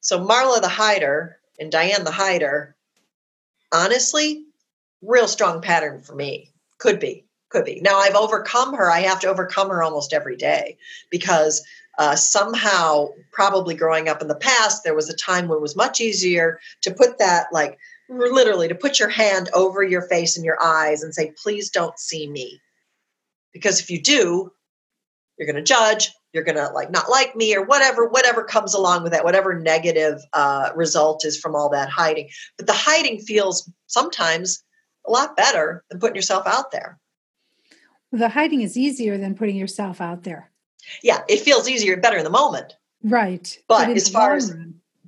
So Marla the hider and Dianne the hider, honestly, real strong pattern for me. Could be, could be. Now I've overcome her. I have to overcome her almost every day because uh, somehow, probably growing up in the past, there was a time when it was much easier to put that like literally to put your hand over your face and your eyes and say, please don't see me. Because if you do, you're going to judge, you're going to like not like me or whatever, whatever comes along with that, whatever negative uh, result is from all that hiding. But the hiding feels sometimes a lot better than putting yourself out there. The hiding is easier than putting yourself out there. Yeah, it feels easier, better in the moment. Right. But, but as far as,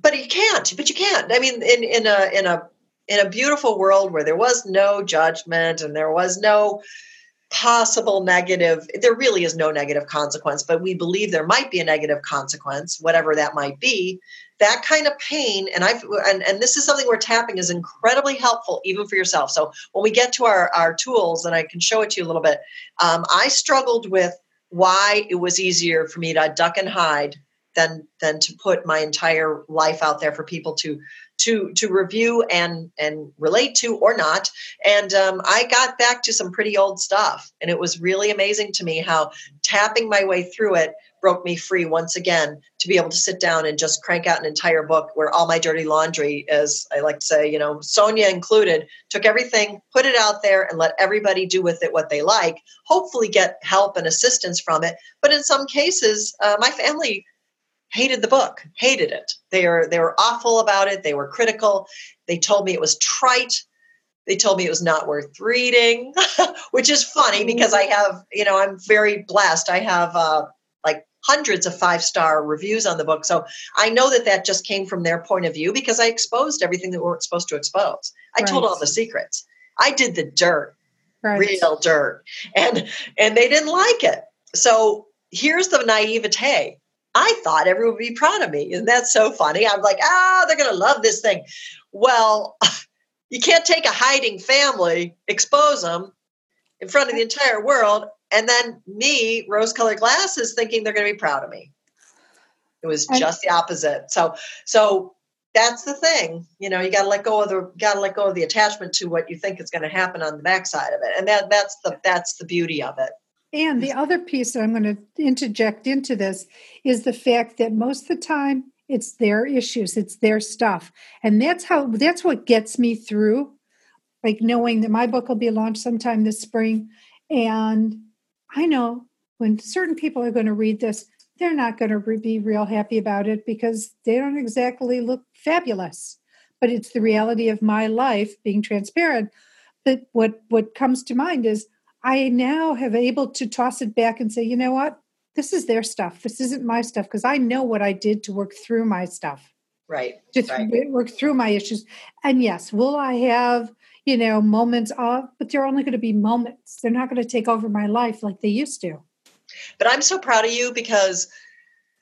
but you can't, but you can't. I mean, in, in a, in a in a beautiful world where there was no judgment and there was no possible negative there really is no negative consequence but we believe there might be a negative consequence whatever that might be that kind of pain and i've and, and this is something where tapping is incredibly helpful even for yourself. So when we get to our our tools and i can show it to you a little bit um, i struggled with why it was easier for me to duck and hide than than to put my entire life out there for people to to to review and and relate to or not. And um, i got back to some pretty old stuff and it was really amazing to me how tapping my way through it broke me free once again to be able to sit down and just crank out an entire book where all my dirty laundry as i like to say you know sonia included took everything put it out there and let everybody do with it what they like hopefully get help and assistance from it. But in some cases uh, my family hated the book, hated it. They are they were awful about it. They were critical. They told me it was trite. They told me it was not worth reading, which is funny because I have, you know, I'm very blessed. I have uh, like hundreds of five star reviews on the book. So I know that that just came from their point of view because I exposed everything that we weren't supposed to expose. I right. told all the secrets. I did the dirt, right. real dirt, and and they didn't like it. So here's the naivete I thought everyone would be proud of me. Isn't that so funny? I'm like, ah, they're going to love this thing. Well, you can't take a hiding family, expose them in front of the entire world, and then me, rose colored glasses, thinking they're going to be proud of me. It was just the opposite. So, so that's the thing. You know, you got to let go of the got to let go of the attachment to what you think is going to happen on the backside of it, and that that's the that's the beauty of it. And the other piece that I'm going to interject into this is the fact that most of the time it's their issues, it's their stuff. And that's how that's what gets me through like knowing that my book will be launched sometime this spring and I know when certain people are going to read this, they're not going to be real happy about it because they don't exactly look fabulous. But it's the reality of my life being transparent. But what what comes to mind is I now have able to toss it back and say, you know what? This is their stuff. This isn't my stuff because I know what I did to work through my stuff. Right. Just right. work through my issues. And yes, will I have, you know, moments of, but they're only going to be moments. They're not going to take over my life like they used to. But I'm so proud of you because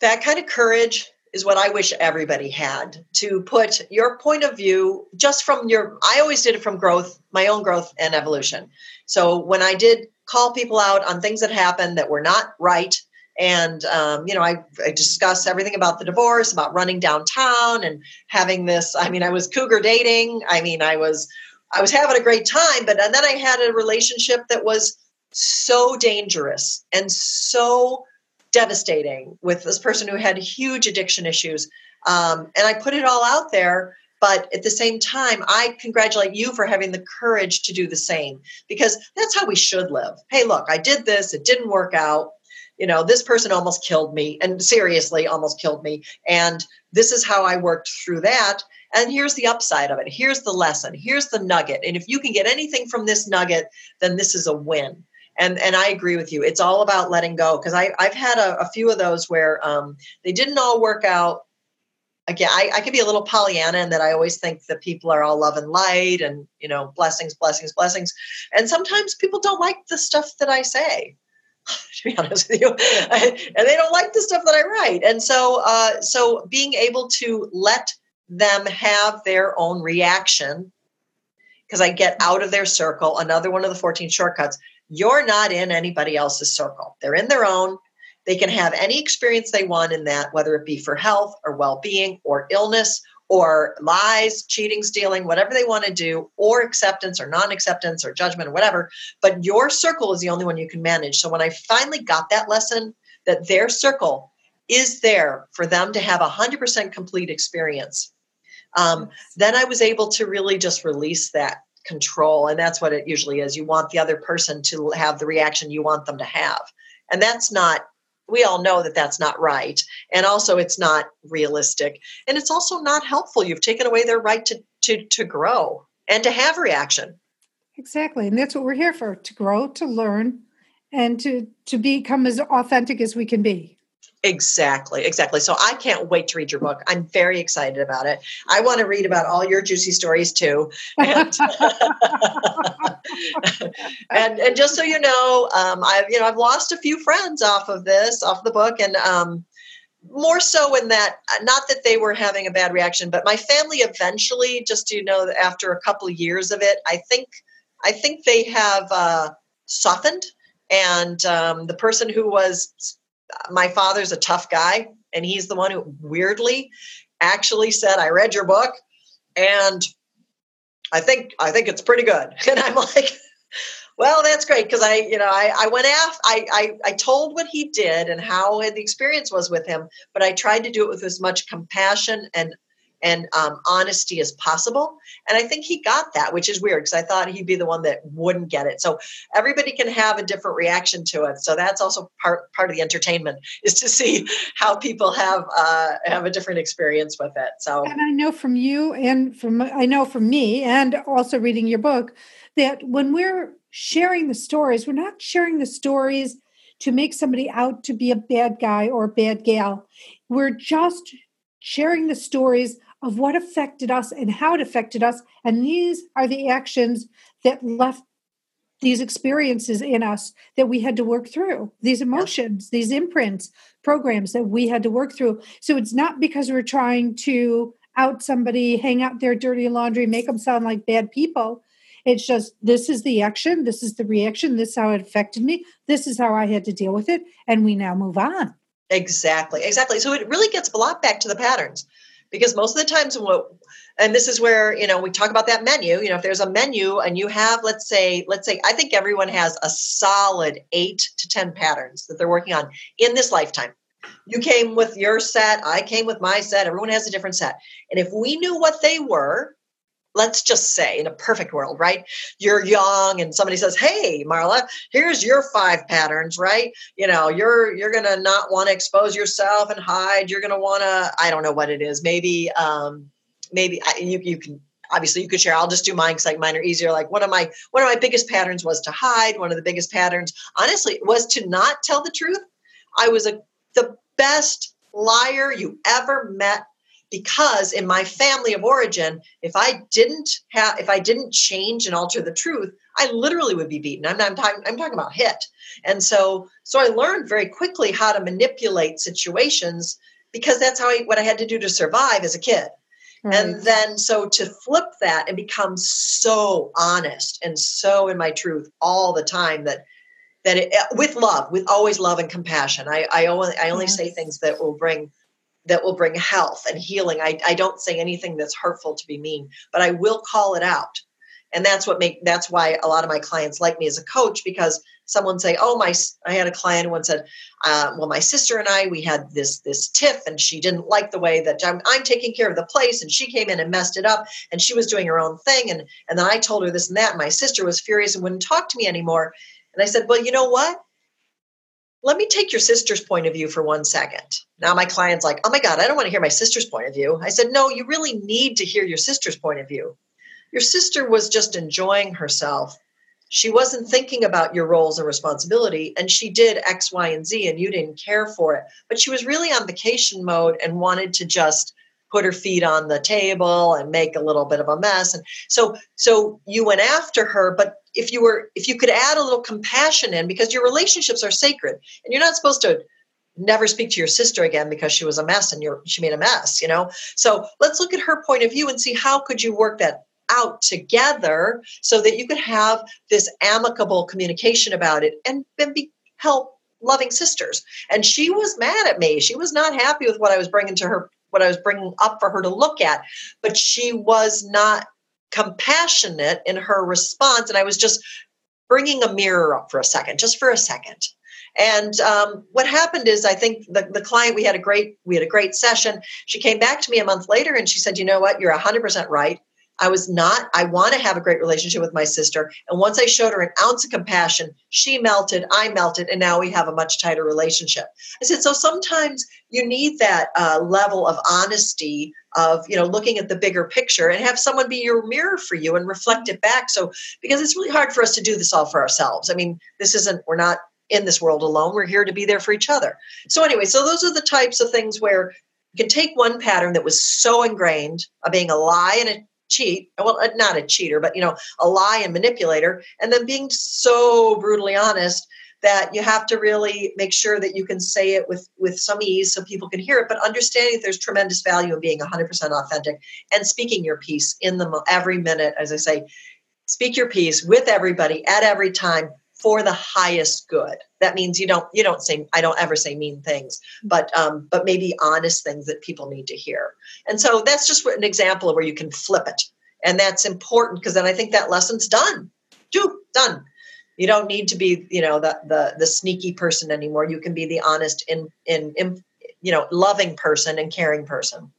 that kind of courage is what I wish everybody had to put your point of view just from your. I always did it from growth, my own growth and evolution. So when I did call people out on things that happened that were not right, and um, you know, I, I discuss everything about the divorce, about running downtown, and having this. I mean, I was cougar dating. I mean, I was I was having a great time, but and then I had a relationship that was so dangerous and so devastating with this person who had huge addiction issues. Um, and I put it all out there. But at the same time, I congratulate you for having the courage to do the same because that's how we should live. Hey, look, I did this, it didn't work out. You know, this person almost killed me and seriously almost killed me. And this is how I worked through that. And here's the upside of it. Here's the lesson. Here's the nugget. And if you can get anything from this nugget, then this is a win and and I agree with you. It's all about letting go because I I've had a, a, few of those where um, they didn't all work out. Again, I, I can be a little Pollyanna in that I always think that people are all love and light and you know blessings, blessings, blessings, and sometimes people don't like the stuff that I say. to be honest with you, and they don't like the stuff that I write, and so uh, so being able to let them have their own reaction because I get out of their circle. Another one of the 14 shortcuts you're not in anybody else's circle. They're in their own. They can have any experience they want in that, whether it be for health or well being or illness or lies, cheating, stealing, whatever they want to do, or acceptance or non acceptance or judgment or whatever. But your circle is the only one you can manage. So when I finally got that lesson that their circle is there for them to have a 100% complete experience, um, then I was able to really just release that control and that's what it usually is. You want the other person to have the reaction you want them to have. And that's not we all know that that's not right. And also it's not realistic. And it's also not helpful. You've taken away their right to to to grow and to have reaction. Exactly. And that's what we're here for to grow to learn and to to become as authentic as we can be Exactly, exactly. So I can't wait to read your book. I'm very excited about it. I want to read about all your juicy stories too. And, and, and just so you know, um, I've you know I've lost a few friends off of this, off the book, and um, more so in that not that they were having a bad reaction, but my family eventually, just you know, after a couple years of it, I think I think they have uh, softened. And um, the person who was my father's a tough guy, and he's the one who weirdly actually said, "I read your book, and I think I think it's pretty good." And I'm like, "Well, that's great because I, you know, I, I went after, I, I I told what he did and how the experience was with him, but I tried to do it with as much compassion and and um, honesty as possible. And I think he got that, which is weird because I thought he'd be the one that wouldn't get it. So everybody can have a different reaction to it. So that's also part part of the entertainment is to see how people have uh, have a different experience with it. So and I know from you and from I know from me and also reading your book that when we're sharing the stories, we're not sharing the stories to make somebody out to be a bad guy or a bad gal. We're just sharing the stories of what affected us and how it affected us. And these are the actions that left these experiences in us that we had to work through, these emotions, these imprints, programs that we had to work through. So it's not because we're trying to out somebody, hang out their dirty laundry, make them sound like bad people. It's just this is the action, this is the reaction, this is how it affected me, this is how I had to deal with it, and we now move on. Exactly, exactly. So it really gets brought back to the patterns because most of the times what and this is where you know we talk about that menu you know if there's a menu and you have let's say let's say i think everyone has a solid 8 to 10 patterns that they're working on in this lifetime. You came with your set i came with my set everyone has a different set. And if we knew what they were let's just say in a perfect world, right? You're young and somebody says, "Hey, Marla, here's your five patterns, right? You know, you're you're going to not want to expose yourself and hide. You're going to want to I don't know what it is. Maybe um maybe you you can obviously you could share i'll just do mine because like mine are easier like one of my one of my biggest patterns was to hide one of the biggest patterns honestly was to not tell the truth i was a the best liar you ever met because in my family of origin if i didn't have if i didn't change and alter the truth i literally would be beaten i'm not I'm talking i'm talking about hit and so so i learned very quickly how to manipulate situations because that's how I, what i had to do to survive as a kid right. and then so to flip that and become so honest and so in my truth all the time that that it, with love with always love and compassion i i only i only yes. say things that will bring that will bring health and healing. I, I don't say anything that's hurtful to be mean, but I will call it out. And that's what make that's why a lot of my clients like me as a coach because someone say, "Oh, my," I had a client once said, uh, "Well, my sister and I, we had this this tiff, and she didn't like the way that I'm, I'm taking care of the place, and she came in and messed it up, and she was doing her own thing, and and then I told her this and that, and my sister was furious and wouldn't talk to me anymore, and I said, "Well, you know what? Let me take your sister's point of view for one second. Now, my client's like, "Oh my God, I don't want to hear my sister's point of view." I said, "No, you really need to hear your sister's point of view." Your sister was just enjoying herself she wasn't thinking about your roles and responsibility and she did x y and z and you didn't care for it but she was really on vacation mode and wanted to just put her feet on the table and make a little bit of a mess and so so you went after her but if you were if you could add a little compassion in because your relationships are sacred and you're not supposed to never speak to your sister again because she was a mess and you're she made a mess you know? So let's look at her point of view and see how could you work that out together so that you could have this amicable communication about it and then be help loving sisters. And she was mad at me. She was not happy with what i was bringing to her what i was bringing up for her to look at but she was not compassionate in her response and i was just bringing a mirror up for a second just for a second. And um, what happened is i think the, the client we had a great we had a great session. She came back to me a month later and she said you know what? You're 100% right I was not, I want to have a great relationship with my sister. And once I showed her an ounce of compassion, she melted, I melted, and now we have a much tighter relationship. I said, so sometimes you need that uh, level of honesty of, you know, looking at the bigger picture and have someone be your mirror for you and reflect it back. So, because it's really hard for us to do this all for ourselves. I mean, this isn't, we're not in this world alone. We're here to be there for each other. So, anyway, so those are the types of things where you can take one pattern that was so ingrained of being a lie and a cheat well uh, not a cheater but you know a lie and manipulator and then being so brutally honest that you have to really make sure that you can say it with with some ease so people can hear it but understanding that there's tremendous value in being 100% authentic and speaking your piece in the every minute as i say speak your piece with everybody at every time for the highest good. That means you don't you don't say i don't ever say mean things but um but maybe honest things that people need to hear. And so that's just an example of where you can flip it. And that's important because then i think that lesson's done. Do done. You don't need to be you know the the the sneaky person anymore. You can be the honest in in, in you know loving person and caring person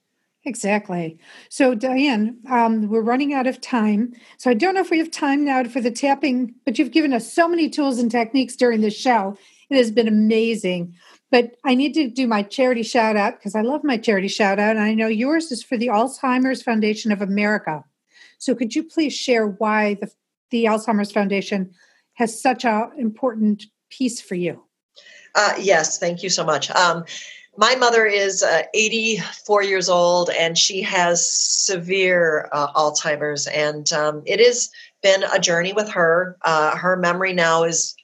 Exactly. So, Dianne, um, we're running out of time. So, I don't know if we have time now for the tapping, but you've given us so many tools and techniques during the show. It has been amazing. But I need to do my charity shout out because I love my charity shout out. And I know yours is for the Alzheimer's Foundation of America. So, could you please share why the, the Alzheimer's Foundation has such an important piece for you? Uh, yes, thank you so much. Um, my mother is uh, 84 years old and she has severe uh, Alzheimer's, and um, it has been a journey with her. Uh, her memory now is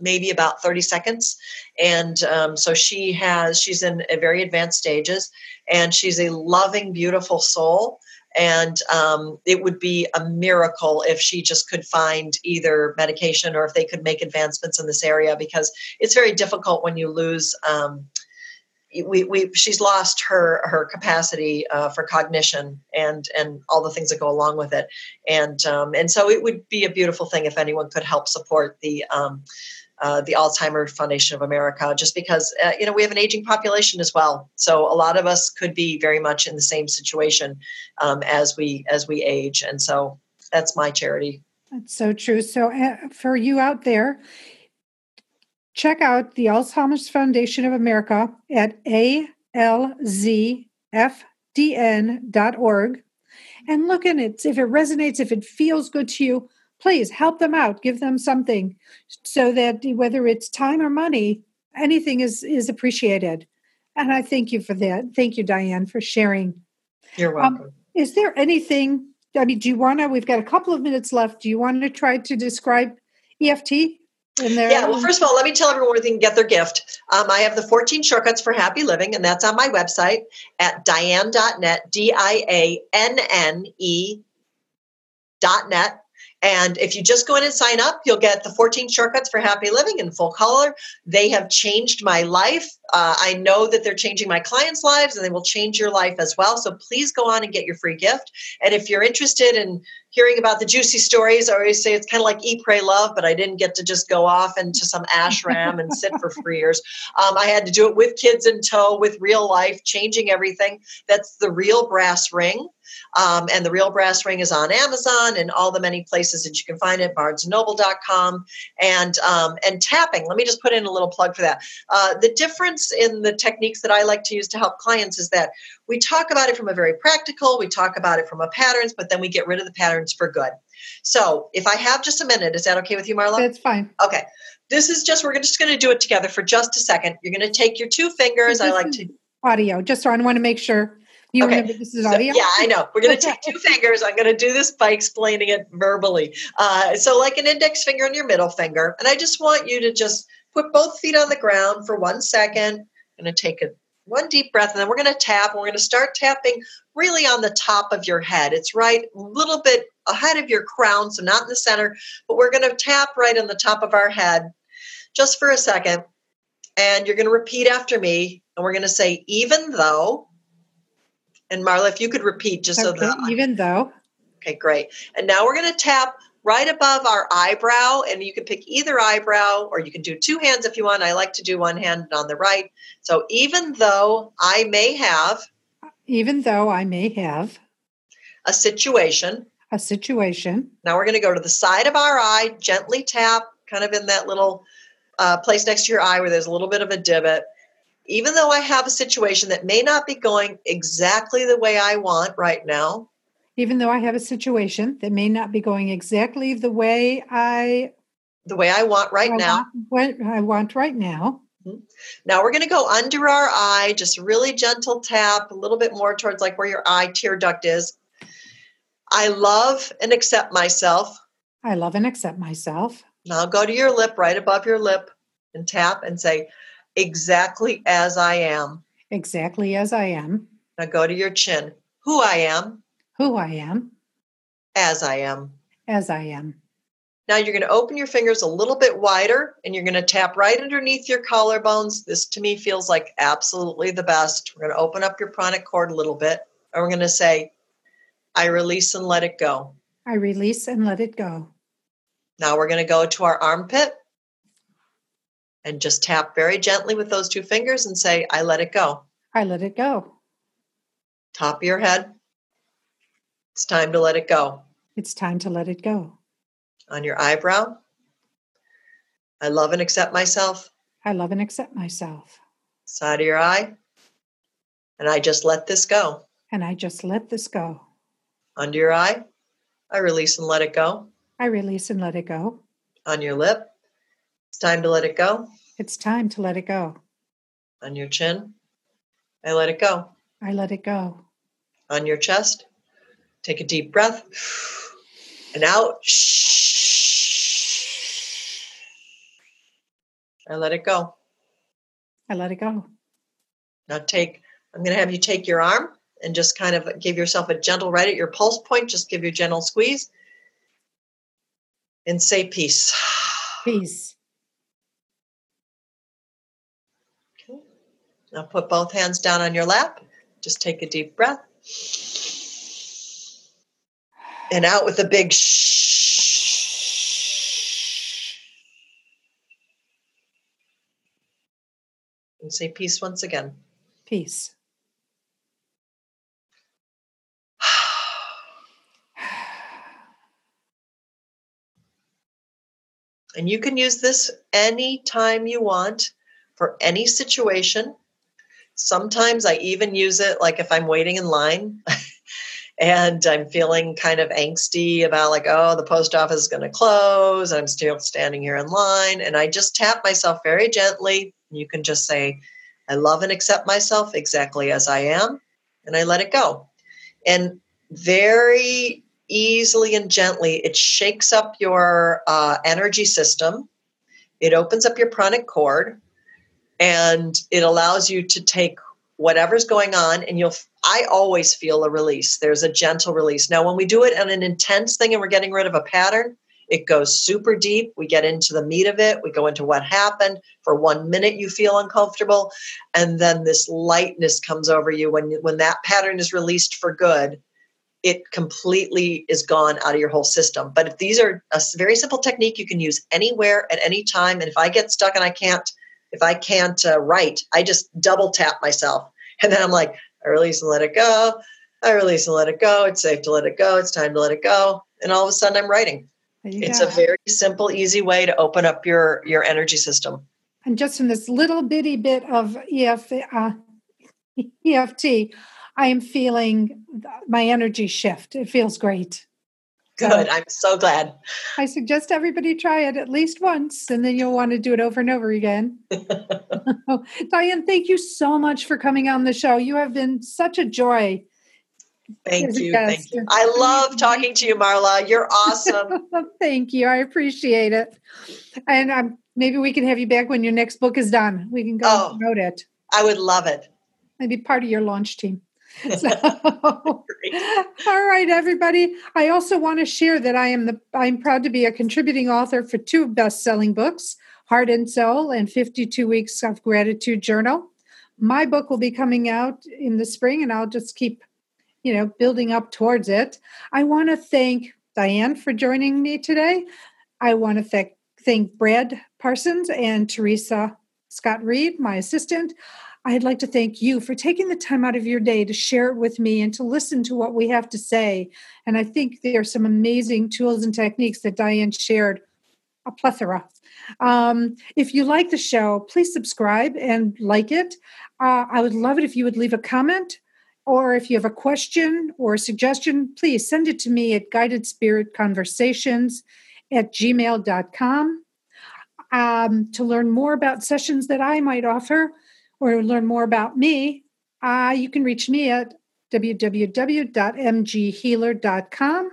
maybe about 30 seconds, and um, so she has she's in a very advanced stages, and she's a loving, beautiful soul. And um, it would be a miracle if she just could find either medication or if they could make advancements in this area because it's very difficult when you lose um, we, we she's lost her her capacity uh, for cognition and and all the things that go along with it and um, and so it would be a beautiful thing if anyone could help support the um, uh, the Alzheimer Foundation of America, just because uh, you know we have an aging population as well. So a lot of us could be very much in the same situation um, as we as we age, and so that's my charity. That's so true. So uh, for you out there, check out the Alzheimer's Foundation of America at alzfdn.org and look in it. If it resonates, if it feels good to you, please help them out. Give them something so that whether it's time or money, anything is, is appreciated. And I thank you for that. Thank you, Dianne, for sharing. You're um, welcome. Um, is there anything? I mean, do you want to? We've got a couple of minutes left. Do you want to try to describe EFT? Yeah, well, first of all, let me tell everyone where they can get their gift. Um, I have the 14 shortcuts for happy living, and that's on my website at dianne.net, D I A N N E dot net. And if you just go in and sign up, you'll get the 14 shortcuts for happy living in full color. They have changed my life. Uh, I know that they're changing my clients' lives and they will change your life as well. So please go on and get your free gift. And if you're interested in hearing about the juicy stories, I always say it's kind of like eat, pray, love, but I didn't get to just go off into some ashram and sit for three years. Um, I had to do it with kids in tow, with real life, changing everything. That's the real brass ring. Um, and the real brass ring is on Amazon and all the many places that you can find it, barnesandnoble.com. And, um, and tapping, let me just put in a little plug for that. Uh, the difference in the techniques that I like to use to help clients is that we talk about it from a very practical, we talk about it from a patterns, but then we get rid of the patterns for good. So if I have just a minute, is that okay with you, Marla? That's fine. Okay. This is just, we're just going to do it together for just a second. You're going to take your two fingers. I like to. Audio, just so I want to make sure you Okay. remember this is So- audio. yeah, I know. We're going to take two fingers. I'm going to do this by explaining it verbally. Uh, so, like an index finger and your middle finger. And I just want you to just put both feet on the ground for one second. I'm going to take a one deep breath, and then we're going to tap. And we're going to start tapping really on the top of your head. It's right a little bit ahead of your crown, so not in the center, but we're going to tap right on the top of our head just for a second. And you're going to repeat after me. And we're going to say, even though. And Marla, if you could repeat just so that even though Okay, great. And now we're going to tap right above our eyebrow, and you can pick either eyebrow or you can do two hands if you want. I like to do one hand on the right. So even though I may have even though I may have a situation, a situation, now we're going to go to the side of our eye, gently tap, kind of in that little uh, place next to your eye where there's a little bit of a divot. Even though I have a situation that may not be going exactly the way I want right now, even though I have a situation that may not be going exactly the way I the way I want right I now, want, what I want right now. Mm-hmm. Now we're going to go under our eye, just really gentle tap, a little bit more towards like where your eye tear duct is. I love and accept myself. I love and accept myself Now go to your lip, right above your lip, and tap and say, exactly as I am. exactly as I am, Now go to your chin, who I am, who I am, as I am. as I am. Now you're going to open your fingers a little bit wider and you're going to tap right underneath your collarbones. This to me feels like absolutely the best. We're going to open up your pranic cord a little bit and we're going to say, I release and let it go. I release and let it go. Now we're going to go to our armpit and just tap very gently with those two fingers and say, I let it go. I let it go. Top of your head. It's time to let it go. It's time to let it go. On your eyebrow. I love and accept myself. I love and accept myself. Side of your eye. And I just let this go. And I just let this go. Under your eye. I release and let it go. I release and let it go. On your lip. It's time to let it go. It's time to let it go. On your chin. I let it go. I let it go. On your chest. Take a deep breath. And out. I let it go. I let it go. Now take, I'm going to have you take your arm and just kind of give yourself a gentle right at your pulse point. Just give you a gentle squeeze and say peace. Peace. Okay. Now put both hands down on your lap. Just take a deep breath. And out with a big shh. And say peace once again. Peace. And you can use this anytime you want for any situation. Sometimes I even use it like if I'm waiting in line and I'm feeling kind of angsty about like, oh, the post office is going to close. I'm still standing here in line. And I just tap myself very gently. You can just say, I love and accept myself exactly as I am. And I let it go. And very easily and gently, it shakes up your uh, energy system. It opens up your pranic cord and it allows you to take whatever's going on and you'll i always feel a release there's a gentle release now when we do it on an intense thing and we're getting rid of a pattern It goes super deep. We get into the meat of it. We go into what happened. For one minute, you feel uncomfortable. And then this lightness comes over you when, when that pattern is released for good. It completely is gone out of your whole system. But if these are a very simple technique you can use anywhere at any time. And if I get stuck and I can't, if I can't uh, write, I just double tap myself. And then I'm like, I release and let it go. I release and let it go. It's safe to let it go. It's time to let it go. And all of a sudden I'm writing. It's a very simple, easy way to open up your your energy system. And just in this little bitty bit of EF, uh, EFT, I am feeling my energy shift. It feels great. Good. I'm so glad. I suggest everybody try it at least once, and then you'll want to do it over and over again. Dianne, thank you so much for coming on the show. You have been such a joy Thank you. Thank you. I love talking to you, Marla. You're awesome. thank you. I appreciate it. And um, maybe we can have you back when your next book is done. We can go oh, promote it. I would love it. Maybe part of your launch team. So, all right, everybody. I also want to share that I am the I'm proud to be a contributing author for two best-selling books, Heart and Soul and 52 Weeks of Gratitude Journal. My book will be coming out in the spring, and I'll just keep you know, building up towards it. I want to thank Dianne for joining me today. I want to thank, thank Brad Parsons and Teresa Scott Reed, my assistant. I'd like to thank you for taking the time out of your day to share it with me and to listen to what we have to say. And I think there are some amazing tools and techniques that Dianne shared, a plethora. Um, if you like the show, please subscribe and like it. Uh, I would love it if you would leave a comment or if you have a question or a suggestion, please send it to me at guidedspiritconversations at gmail.com. Um, to learn more about sessions that I might offer or learn more about me, uh, you can reach me at www.mghealer.com.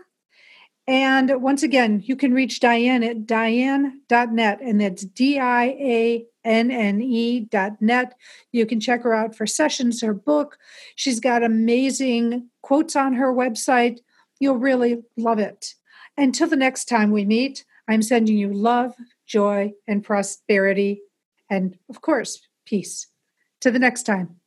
And once again, you can reach Dianne at dianne.net, and that's D I A enne.net. You can check her out for sessions, her book. She's got amazing quotes on her website. You'll really love it. Until the next time we meet, I'm sending you love, joy, and prosperity, and of course, peace. To the next time.